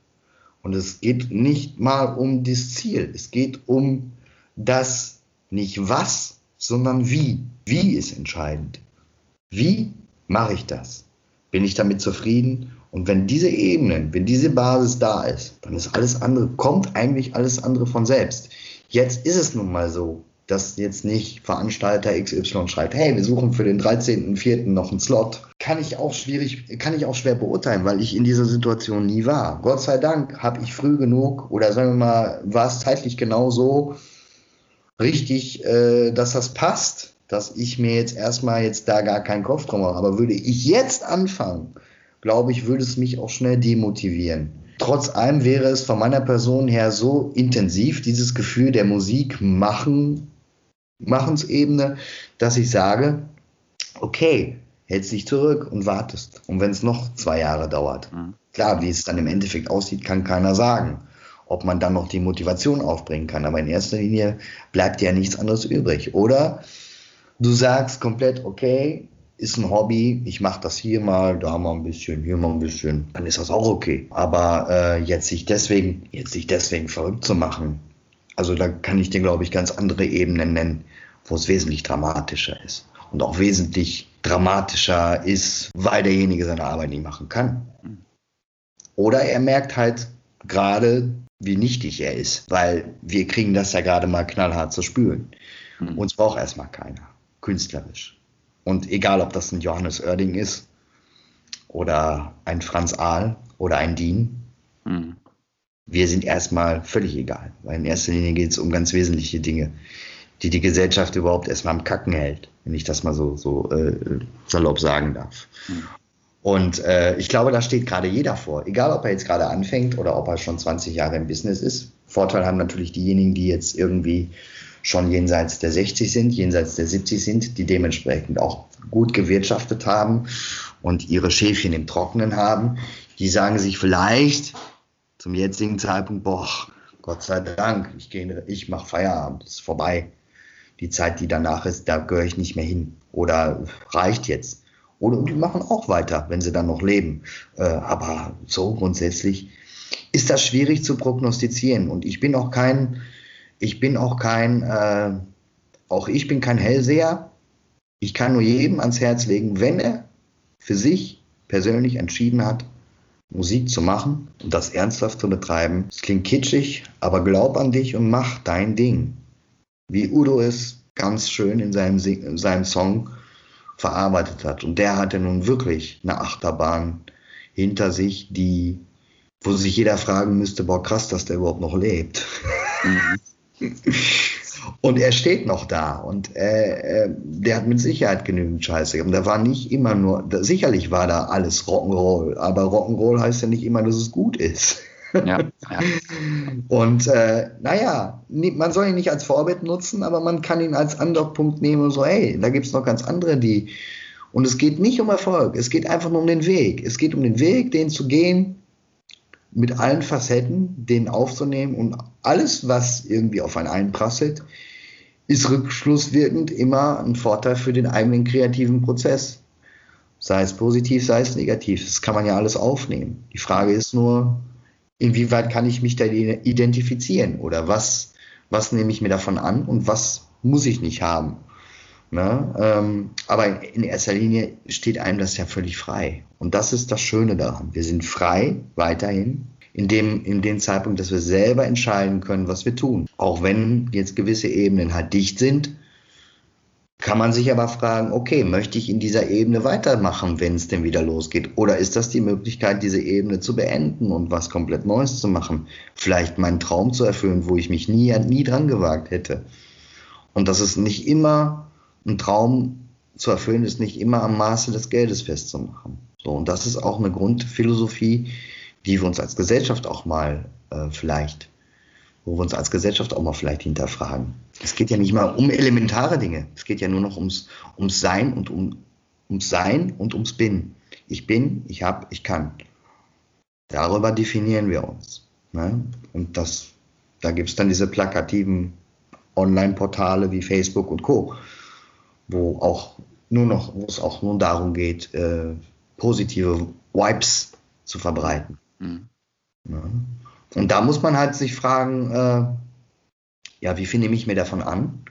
und es geht nicht mal um das Ziel. Es geht um das nicht was, sondern wie. Wie ist entscheidend. Wie mache ich das? Bin ich damit zufrieden? Und wenn diese Ebenen, wenn diese Basis da ist, dann ist alles andere, kommt eigentlich alles andere von selbst. Jetzt ist es nun mal so, dass jetzt nicht Veranstalter XY schreibt, hey, wir suchen für den 13.04. noch einen Slot. Kann ich auch schwierig, kann ich auch schwer beurteilen, weil ich in dieser Situation nie war. Gott sei Dank habe ich früh genug oder sagen wir mal, war es zeitlich genau so richtig, äh, dass das passt, dass ich mir jetzt erstmal jetzt da gar keinen Kopf drum mache. Aber würde ich jetzt anfangen, glaube ich, würde es mich auch schnell demotivieren. Trotz allem wäre es von meiner Person her so intensiv, dieses Gefühl der Musik machen Machensebene, dass ich sage, okay, hältst dich zurück und wartest. Und wenn es noch zwei Jahre dauert. Mhm. Klar, wie es dann im Endeffekt aussieht, kann keiner sagen. Ob man dann noch die Motivation aufbringen kann. Aber in erster Linie bleibt dir ja nichts anderes übrig. Oder du sagst komplett, okay, ist ein Hobby, ich mache das hier mal, da mal ein bisschen, hier mal ein bisschen, dann ist das auch okay. Aber äh, jetzt sich deswegen, jetzt sich deswegen verrückt zu machen, also da kann ich dir, glaube ich, ganz andere Ebenen nennen, wo es wesentlich dramatischer ist. Und auch wesentlich dramatischer ist, weil derjenige seine Arbeit nicht machen kann. Oder er merkt halt gerade, wie nichtig er ist, weil wir kriegen das ja gerade mal knallhart zu spüren. Mhm. Uns braucht erstmal keiner, künstlerisch. Und egal, ob das ein Johannes Oerding ist oder ein Franz Ahl oder ein Dien, mhm. wir sind erstmal völlig egal, weil in erster Linie geht es um ganz wesentliche Dinge, die die Gesellschaft überhaupt erstmal am Kacken hält, wenn ich das mal so, so äh, salopp sagen darf. Mhm. Und äh, ich glaube, da steht gerade jeder vor, egal ob er jetzt gerade anfängt oder ob er schon 20 Jahre im Business ist. Vorteil haben natürlich diejenigen, die jetzt irgendwie schon jenseits der 60 sind, jenseits der 70 sind, die dementsprechend auch gut gewirtschaftet haben und ihre Schäfchen im Trockenen haben, die sagen sich vielleicht zum jetzigen Zeitpunkt, boah, Gott sei Dank, ich gehe, ich mache Feierabend, ist vorbei. Die Zeit, die danach ist, da gehöre ich nicht mehr hin oder reicht jetzt. Oder die machen auch weiter, wenn sie dann noch leben. Äh, aber so grundsätzlich ist das schwierig zu prognostizieren. Und ich bin auch kein, ich bin auch kein, äh, auch ich bin kein Hellseher. Ich kann nur jedem ans Herz legen, wenn er für sich persönlich entschieden hat, Musik zu machen und das ernsthaft zu betreiben. Es klingt kitschig, aber glaub an dich und mach dein Ding. Wie Udo es ganz schön in seinem, in seinem Song verarbeitet hat. Und der hatte nun wirklich eine Achterbahn hinter sich, die, wo sich jeder fragen müsste, boah, krass, dass der überhaupt noch lebt. *laughs* Und er steht noch da und äh, äh, der hat mit Sicherheit genügend Scheiße gehabt. Da war nicht immer nur, da, sicherlich war da alles Rock'n'Roll, aber Rock'n'Roll heißt ja nicht immer, dass es gut ist. Ja, ja. *laughs* Und äh, naja, man soll ihn nicht als Vorbild nutzen, aber man kann ihn als Andockpunkt nehmen und so, hey, da gibt es noch ganz andere, die. Und es geht nicht um Erfolg, es geht einfach nur um den Weg. Es geht um den Weg, den zu gehen, mit allen Facetten, den aufzunehmen und alles, was irgendwie auf einen einprasselt, ist rückschlusswirkend immer ein Vorteil für den eigenen kreativen Prozess. Sei es positiv, sei es negativ. Das kann man ja alles aufnehmen. Die Frage ist nur, inwieweit kann ich mich da identifizieren oder was, was nehme ich mir davon an und was muss ich nicht haben. Ne? Ähm, aber in erster Linie steht einem das ja völlig frei. Und das ist das Schöne daran. Wir sind frei weiterhin in dem, in dem Zeitpunkt, dass wir selber entscheiden können, was wir tun. Auch wenn jetzt gewisse Ebenen halt dicht sind, kann man sich aber fragen, okay, möchte ich in dieser Ebene weitermachen, wenn es denn wieder losgeht? Oder ist das die Möglichkeit, diese Ebene zu beenden und was komplett Neues zu machen? Vielleicht meinen Traum zu erfüllen, wo ich mich nie, nie dran gewagt hätte. Und das ist nicht immer ein Traum zu erfüllen, ist nicht immer am Maße des Geldes festzumachen. So, und das ist auch eine Grundphilosophie, die wir uns als Gesellschaft auch mal äh, vielleicht, wo wir uns als Gesellschaft auch mal vielleicht hinterfragen. Es geht ja nicht mal um elementare Dinge. Es geht ja nur noch ums, ums Sein und um, ums Sein und ums Bin. Ich bin, ich habe, ich kann. Darüber definieren wir uns. Ne? Und das, da gibt es dann diese plakativen Online-Portale wie Facebook und Co., wo auch nur noch, wo es auch nur darum geht, äh, positive Vibes zu verbreiten. Mhm. Ja. Und da muss man halt sich fragen, äh, ja, wie viel nehme ich mir davon an?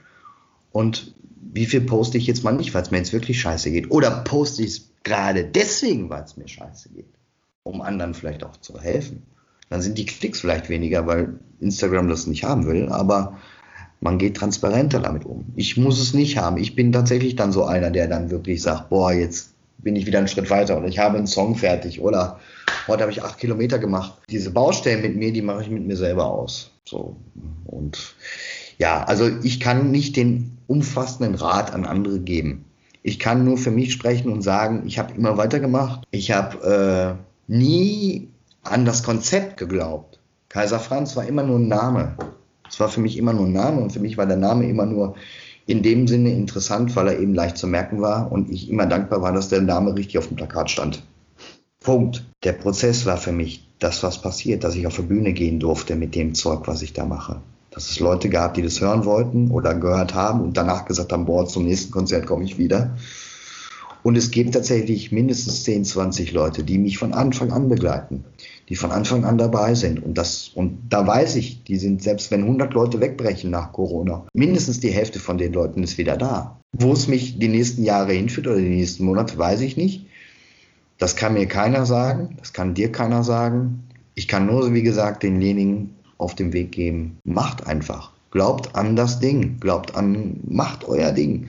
Und wie viel poste ich jetzt mal nicht, weil es mir jetzt wirklich scheiße geht? Oder poste ich es gerade deswegen, weil es mir scheiße geht, um anderen vielleicht auch zu helfen? Dann sind die Klicks vielleicht weniger, weil Instagram das nicht haben will, aber man geht transparenter damit um. Ich muss es nicht haben. Ich bin tatsächlich dann so einer, der dann wirklich sagt, boah, jetzt bin ich wieder einen Schritt weiter und ich habe einen Song fertig oder heute habe ich acht Kilometer gemacht. Diese Baustellen mit mir, die mache ich mit mir selber aus. So. Und ja, also ich kann nicht den umfassenden Rat an andere geben. Ich kann nur für mich sprechen und sagen, ich habe immer weitergemacht. Ich habe äh, nie an das Konzept geglaubt. Kaiser Franz war immer nur ein Name. Es war für mich immer nur ein Name und für mich war der Name immer nur in dem Sinne interessant, weil er eben leicht zu merken war und ich immer dankbar war, dass der Name richtig auf dem Plakat stand. Punkt. Der Prozess war für mich das, was passiert, dass ich auf die Bühne gehen durfte mit dem Zeug, was ich da mache. Dass es Leute gab, die das hören wollten oder gehört haben und danach gesagt haben, boah, zum nächsten Konzert komme ich wieder. Und es gibt tatsächlich mindestens 10, 20 Leute, die mich von Anfang an begleiten, die von Anfang an dabei sind. Und das, und da weiß ich, die sind, selbst wenn 100 Leute wegbrechen nach Corona, mindestens die Hälfte von den Leuten ist wieder da. Wo es mich die nächsten Jahre hinführt oder die nächsten Monate, weiß ich nicht. Das kann mir keiner sagen, das kann dir keiner sagen. Ich kann nur, wie gesagt, denjenigen auf den Weg geben, macht einfach. Glaubt an das Ding, glaubt an, macht euer Ding.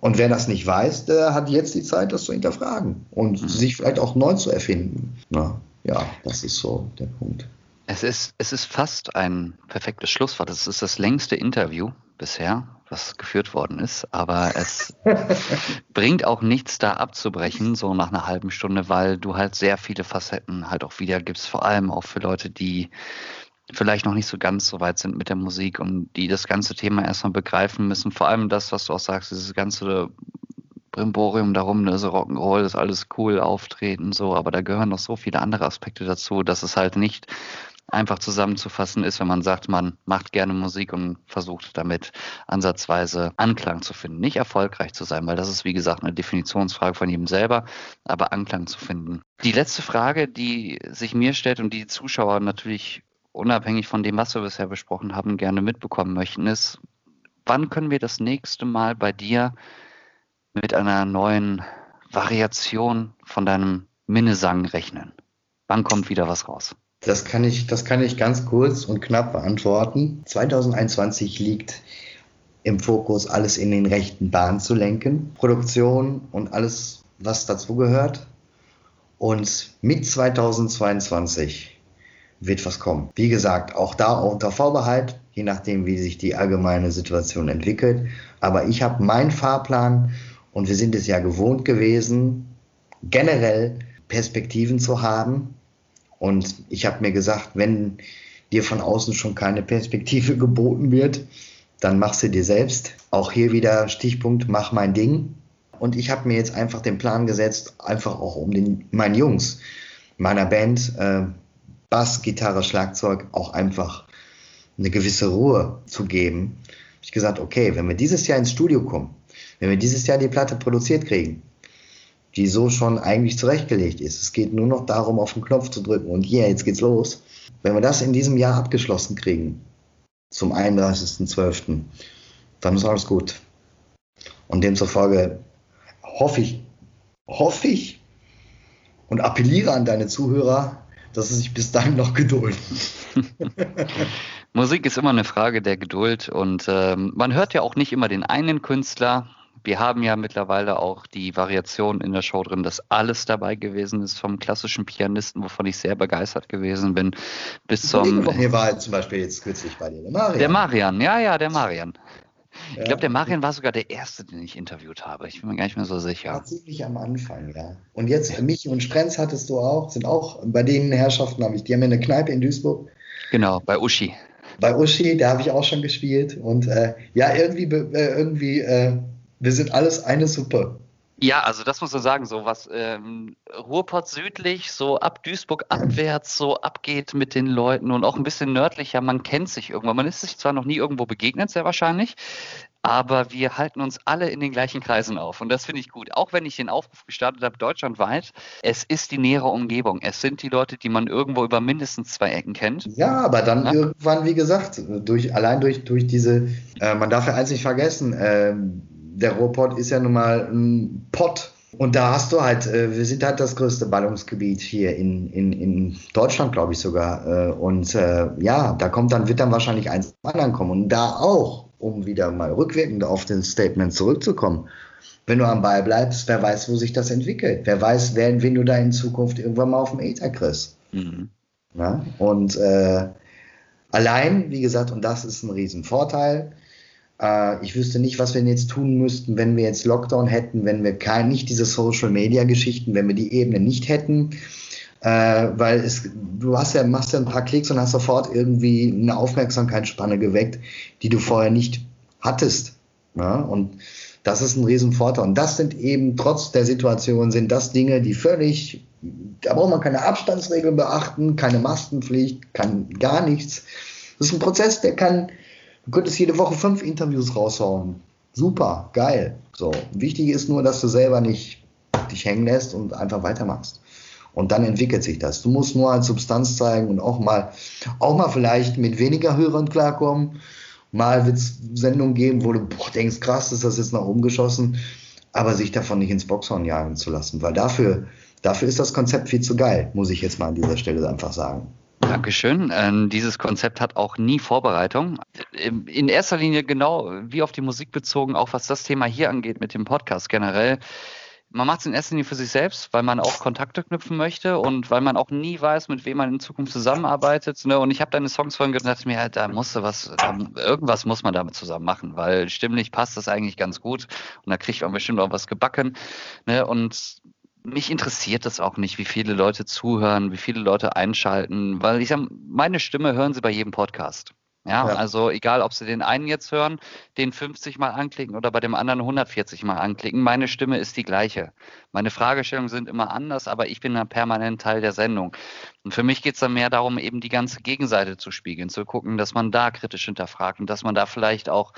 Und wer das nicht weiß, der hat jetzt die Zeit, das zu hinterfragen und mhm. sich vielleicht auch neu zu erfinden. Na, ja, das ist so der Punkt. Es ist, es ist fast ein perfektes Schlusswort. Es ist das längste Interview bisher, was geführt worden ist. Aber es *laughs* bringt auch nichts, da abzubrechen, so nach einer halben Stunde, weil du halt sehr viele Facetten halt auch wiedergibst, vor allem auch für Leute, die vielleicht noch nicht so ganz so weit sind mit der Musik und die das ganze Thema erstmal begreifen müssen. Vor allem das, was du auch sagst, dieses ganze Brimborium darum, ne, so Rock'n'Roll ist alles cool, auftreten, so, aber da gehören noch so viele andere Aspekte dazu, dass es halt nicht einfach zusammenzufassen ist, wenn man sagt, man macht gerne Musik und versucht damit ansatzweise Anklang zu finden. Nicht erfolgreich zu sein, weil das ist, wie gesagt, eine Definitionsfrage von jedem selber, aber Anklang zu finden. Die letzte Frage, die sich mir stellt und die Zuschauer natürlich unabhängig von dem, was wir bisher besprochen haben, gerne mitbekommen möchten, ist, wann können wir das nächste Mal bei dir mit einer neuen Variation von deinem Minnesang rechnen? Wann kommt wieder was raus? Das kann ich, das kann ich ganz kurz und knapp beantworten. 2021 liegt im Fokus, alles in den rechten Bahn zu lenken. Produktion und alles, was dazugehört. Und mit 2022 wird was kommen. Wie gesagt, auch da unter Vorbehalt, je nachdem, wie sich die allgemeine Situation entwickelt. Aber ich habe meinen Fahrplan und wir sind es ja gewohnt gewesen, generell Perspektiven zu haben. Und ich habe mir gesagt, wenn dir von außen schon keine Perspektive *laughs* geboten wird, dann mach sie dir selbst. Auch hier wieder Stichpunkt, mach mein Ding. Und ich habe mir jetzt einfach den Plan gesetzt, einfach auch um den, meinen Jungs, meiner Band, äh, Bass, Gitarre, Schlagzeug auch einfach eine gewisse Ruhe zu geben. Habe ich gesagt, okay, wenn wir dieses Jahr ins Studio kommen, wenn wir dieses Jahr die Platte produziert kriegen, die so schon eigentlich zurechtgelegt ist, es geht nur noch darum, auf den Knopf zu drücken und yeah, jetzt geht's los. Wenn wir das in diesem Jahr abgeschlossen kriegen, zum 31.12., dann ist alles gut. Und demzufolge hoffe ich, hoffe ich und appelliere an deine Zuhörer, dass sie sich bis dahin noch gedulden. *laughs* Musik ist immer eine Frage der Geduld und äh, man hört ja auch nicht immer den einen Künstler. Wir haben ja mittlerweile auch die Variation in der Show drin, dass alles dabei gewesen ist, vom klassischen Pianisten, wovon ich sehr begeistert gewesen bin, bis zum. Hier war halt zum Beispiel jetzt kürzlich bei dir, der Marian. Der Marian, ja, ja, der Marian. Ich glaube, der Marian war sogar der Erste, den ich interviewt habe. Ich bin mir gar nicht mehr so sicher. Tatsächlich am Anfang, ja. Und jetzt, Michi und Strenz hattest du auch, sind auch, bei den Herrschaften habe ich, die haben ja eine Kneipe in Duisburg. Genau, bei Uschi. Bei Uschi, da habe ich auch schon gespielt. Und äh, ja, irgendwie, äh, irgendwie, äh, wir sind alles eine Suppe. Ja, also das muss man sagen, so was ähm, Ruhrpott südlich, so ab Duisburg abwärts so abgeht mit den Leuten und auch ein bisschen nördlicher, man kennt sich irgendwann. Man ist sich zwar noch nie irgendwo begegnet, sehr wahrscheinlich, aber wir halten uns alle in den gleichen Kreisen auf und das finde ich gut. Auch wenn ich den Aufruf gestartet habe, deutschlandweit, es ist die nähere Umgebung. Es sind die Leute, die man irgendwo über mindestens zwei Ecken kennt. Ja, aber dann ja? irgendwann, wie gesagt, durch, allein durch, durch diese, äh, man darf ja eins nicht vergessen, äh, der Ruhrpott ist ja nun mal ein Pott. Und da hast du halt, äh, wir sind halt das größte Ballungsgebiet hier in, in, in Deutschland, glaube ich sogar. Äh, und äh, ja, da kommt dann, wird dann wahrscheinlich eins zum anderen kommen. Und da auch, um wieder mal rückwirkend auf das Statement zurückzukommen, wenn du am Ball bleibst, wer weiß, wo sich das entwickelt. Wer weiß, wen, wen du da in Zukunft irgendwann mal auf dem Ether kriegst. Mhm. Ja? Und äh, allein, wie gesagt, und das ist ein Riesenvorteil, äh, ich wüsste nicht, was wir jetzt tun müssten, wenn wir jetzt Lockdown hätten, wenn wir kein, nicht diese Social-Media-Geschichten, wenn wir die Ebene nicht hätten. Äh, weil es, du hast ja, machst ja ein paar Klicks und hast sofort irgendwie eine Aufmerksamkeitsspanne geweckt, die du vorher nicht hattest. Ja, und das ist ein Riesenvorteil. Und das sind eben, trotz der Situation, sind das Dinge, die völlig, da braucht man keine Abstandsregeln beachten, keine Maskenpflicht, kann gar nichts. Das ist ein Prozess, der kann, du könntest jede Woche fünf Interviews raushauen. Super, geil. So. Wichtig ist nur, dass du selber nicht dich hängen lässt und einfach weitermachst. Und dann entwickelt sich das. Du musst nur als Substanz zeigen und auch mal, auch mal vielleicht mit weniger Hörern klarkommen Mal wird es Sendungen geben, wo du boah, denkst, krass, ist das jetzt nach oben geschossen, aber sich davon nicht ins Boxhorn jagen zu lassen, weil dafür, dafür ist das Konzept viel zu geil, muss ich jetzt mal an dieser Stelle einfach sagen. Dankeschön. Ähm, dieses Konzept hat auch nie Vorbereitung. In erster Linie genau wie auf die Musik bezogen, auch was das Thema hier angeht mit dem Podcast generell man macht es in erster Linie für sich selbst, weil man auch Kontakte knüpfen möchte und weil man auch nie weiß, mit wem man in Zukunft zusammenarbeitet. Ne? Und ich habe deine Songs vorhin gehört und dachte mir, ja, da musste was, da, irgendwas muss man damit zusammen machen, weil stimmlich passt das eigentlich ganz gut und da kriegt man bestimmt auch was gebacken. Ne? Und mich interessiert das auch nicht, wie viele Leute zuhören, wie viele Leute einschalten, weil ich sage, meine Stimme hören sie bei jedem Podcast. Ja, ja, also egal, ob Sie den einen jetzt hören, den 50 Mal anklicken oder bei dem anderen 140 Mal anklicken, meine Stimme ist die gleiche. Meine Fragestellungen sind immer anders, aber ich bin dann permanent Teil der Sendung. Und für mich geht es dann mehr darum, eben die ganze Gegenseite zu spiegeln, zu gucken, dass man da kritisch hinterfragt und dass man da vielleicht auch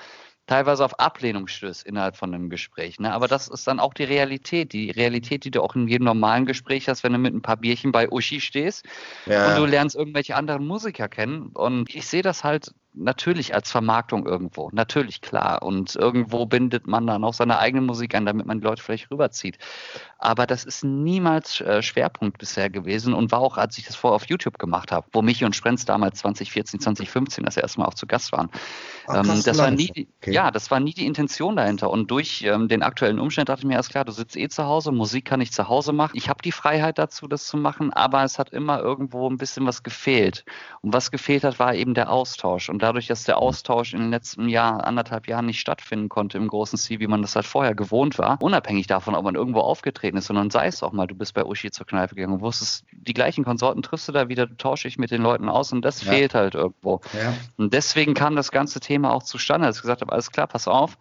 teilweise auf Ablehnung stößt innerhalb von einem Gespräch. Ne? Aber das ist dann auch die Realität. Die Realität, die du auch in jedem normalen Gespräch hast, wenn du mit ein paar Bierchen bei Uschi stehst ja. und du lernst irgendwelche anderen Musiker kennen. Und ich sehe das halt natürlich als Vermarktung irgendwo. Natürlich, klar. Und irgendwo bindet man dann auch seine eigene Musik an, damit man die Leute vielleicht rüberzieht. Aber das ist niemals äh, Schwerpunkt bisher gewesen und war auch, als ich das vorher auf YouTube gemacht habe, wo Michi und Sprenz damals 2014, 2015 das erste Mal auch zu Gast waren. Ach, ähm, das war nie, okay. ja, das war nie die Intention dahinter. Und durch ähm, den aktuellen Umstand dachte ich mir erst klar, du sitzt eh zu Hause, Musik kann ich zu Hause machen. Ich habe die Freiheit dazu, das zu machen, aber es hat immer irgendwo ein bisschen was gefehlt. Und was gefehlt hat, war eben der Austausch. Und dadurch, dass der Austausch in den letzten Jahr, anderthalb Jahren nicht stattfinden konnte im großen Ziel, wie man das halt vorher gewohnt war, unabhängig davon, ob man irgendwo aufgetreten ist, sondern sei es auch mal, du bist bei Uschi zur Kneipe gegangen, wusstest, die gleichen Konsorten triffst du da wieder, du tausche ich mit den Leuten aus und das ja. fehlt halt irgendwo. Ja. Und deswegen kam das ganze Thema auch zustande, als ich gesagt habe, alles klar, pass auf,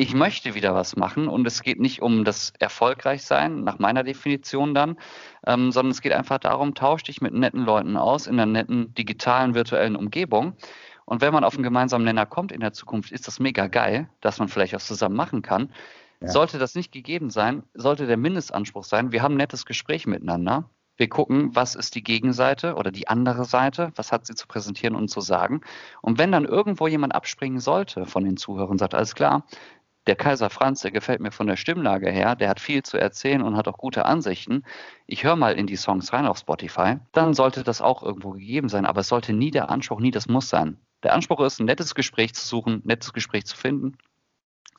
ich möchte wieder was machen und es geht nicht um das Erfolgreichsein, nach meiner Definition dann, ähm, sondern es geht einfach darum, tausch dich mit netten Leuten aus in einer netten digitalen virtuellen Umgebung. Und wenn man auf einen gemeinsamen Nenner kommt in der Zukunft, ist das mega geil, dass man vielleicht was zusammen machen kann. Ja. Sollte das nicht gegeben sein, sollte der Mindestanspruch sein, wir haben ein nettes Gespräch miteinander. Wir gucken, was ist die Gegenseite oder die andere Seite, was hat sie zu präsentieren und zu sagen. Und wenn dann irgendwo jemand abspringen sollte von den Zuhörern und sagt, alles klar, der Kaiser Franz, der gefällt mir von der Stimmlage her, der hat viel zu erzählen und hat auch gute Ansichten. Ich höre mal in die Songs rein auf Spotify. Dann sollte das auch irgendwo gegeben sein, aber es sollte nie der Anspruch, nie das Muss sein. Der Anspruch ist, ein nettes Gespräch zu suchen, ein nettes Gespräch zu finden,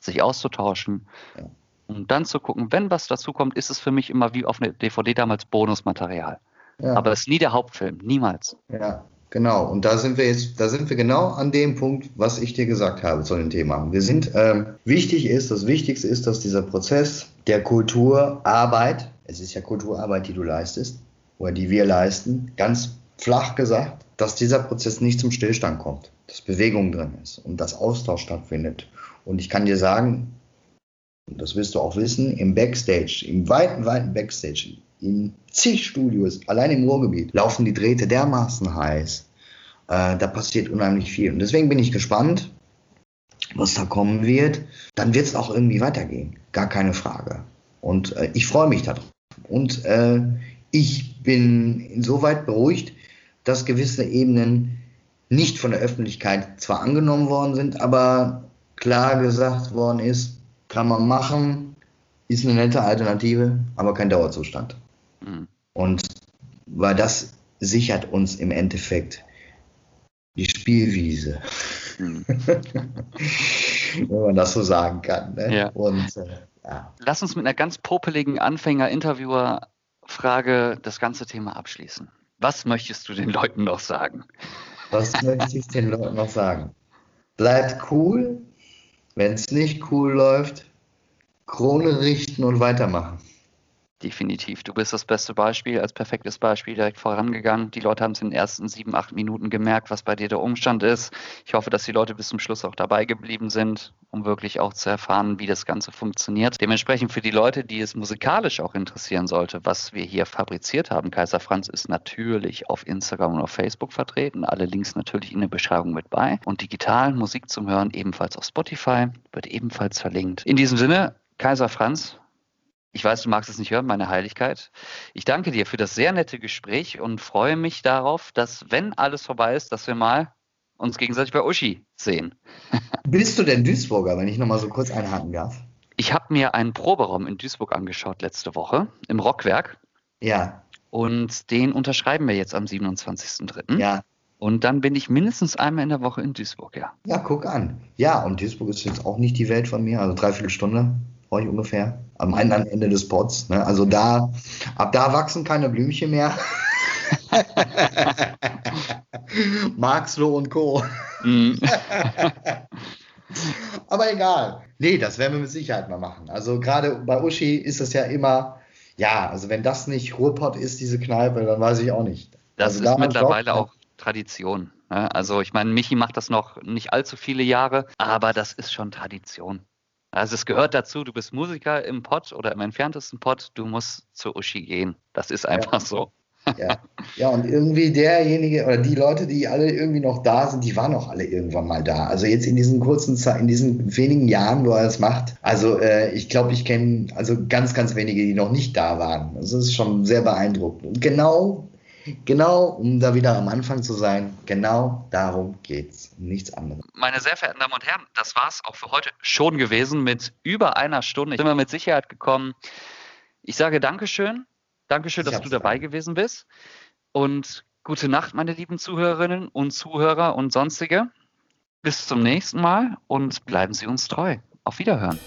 sich auszutauschen ja. und dann zu gucken, wenn was dazu kommt, ist es für mich immer wie auf eine DVD damals Bonusmaterial. Ja. Aber es ist nie der Hauptfilm, niemals. Ja, Genau, und da sind wir jetzt, da sind wir genau an dem Punkt, was ich dir gesagt habe zu dem Thema. Wir sind, ähm, wichtig ist, das Wichtigste ist, dass dieser Prozess der Kulturarbeit, es ist ja Kulturarbeit, die du leistest, oder die wir leisten, ganz flach gesagt, dass dieser Prozess nicht zum Stillstand kommt, dass Bewegung drin ist und dass Austausch stattfindet. Und ich kann dir sagen, das wirst du auch wissen, im Backstage, im weiten, weiten Backstage, in zig Studios, allein im Ruhrgebiet, laufen die Drähte dermaßen heiß. Äh, da passiert unheimlich viel. Und deswegen bin ich gespannt, was da kommen wird. Dann wird es auch irgendwie weitergehen. Gar keine Frage. Und äh, ich freue mich darauf. Und äh, ich bin insoweit beruhigt, dass gewisse Ebenen nicht von der Öffentlichkeit zwar angenommen worden sind, aber klar gesagt worden ist, kann man machen, ist eine nette Alternative, aber kein Dauerzustand. Und weil das sichert uns im Endeffekt die Spielwiese. Mhm. *laughs* Wenn man das so sagen kann. Ne? Ja. Und, äh, ja. Lass uns mit einer ganz popeligen Anfänger-Interviewer-Frage das ganze Thema abschließen. Was möchtest du den Leuten noch sagen? Was möchte ich den Leuten noch sagen? Bleibt cool. Wenn es nicht cool läuft, Krone richten und weitermachen. Definitiv. Du bist das beste Beispiel, als perfektes Beispiel direkt vorangegangen. Die Leute haben es in den ersten sieben, acht Minuten gemerkt, was bei dir der Umstand ist. Ich hoffe, dass die Leute bis zum Schluss auch dabei geblieben sind, um wirklich auch zu erfahren, wie das Ganze funktioniert. Dementsprechend für die Leute, die es musikalisch auch interessieren sollte, was wir hier fabriziert haben. Kaiser Franz ist natürlich auf Instagram und auf Facebook vertreten. Alle Links natürlich in der Beschreibung mit bei. Und digital Musik zum Hören ebenfalls auf Spotify, wird ebenfalls verlinkt. In diesem Sinne, Kaiser Franz, ich weiß, du magst es nicht hören, meine Heiligkeit. Ich danke dir für das sehr nette Gespräch und freue mich darauf, dass, wenn alles vorbei ist, dass wir mal uns gegenseitig bei Uschi sehen. *laughs* Bist du denn Duisburger, wenn ich nochmal so kurz einhaken darf? Ich habe mir einen Proberaum in Duisburg angeschaut letzte Woche im Rockwerk. Ja. Und den unterschreiben wir jetzt am 27.03. Ja. Und dann bin ich mindestens einmal in der Woche in Duisburg, ja. Ja, guck an. Ja, und Duisburg ist jetzt auch nicht die Welt von mir, also dreiviertel Stunde brauche ich ungefähr. Am anderen Ende des Pots. Ne? Also da, ab da wachsen keine Blümchen mehr. *laughs* Marxloh und Co. Mm. *laughs* Aber egal. Nee, das werden wir mit Sicherheit mal machen. Also gerade bei Uschi ist es ja immer, ja, also wenn das nicht Ruhrpott ist, diese Kneipe, dann weiß ich auch nicht. Das also ist mittlerweile auch Tradition. Ne? Also ich meine, Michi macht das noch nicht allzu viele Jahre, aber das ist schon Tradition. Also es gehört dazu, du bist Musiker im Pott oder im entferntesten Pott, du musst zur Uschi gehen. Das ist einfach ja. so. Ja. ja, und irgendwie derjenige oder die Leute, die alle irgendwie noch da sind, die waren auch alle irgendwann mal da. Also jetzt in diesen kurzen Zeit, in diesen wenigen Jahren, wo er das macht. Also äh, ich glaube, ich kenne also ganz, ganz wenige, die noch nicht da waren. Also das ist schon sehr beeindruckend. Und genau Genau, um da wieder am Anfang zu sein, genau darum geht's, nichts anderes. Meine sehr verehrten Damen und Herren, das war's auch für heute schon gewesen mit über einer Stunde. Sind wir mit Sicherheit gekommen. Ich sage Dankeschön. Dankeschön, ich dass du dabei dann. gewesen bist. Und gute Nacht, meine lieben Zuhörerinnen und Zuhörer und sonstige. Bis zum nächsten Mal und bleiben Sie uns treu. Auf Wiederhören.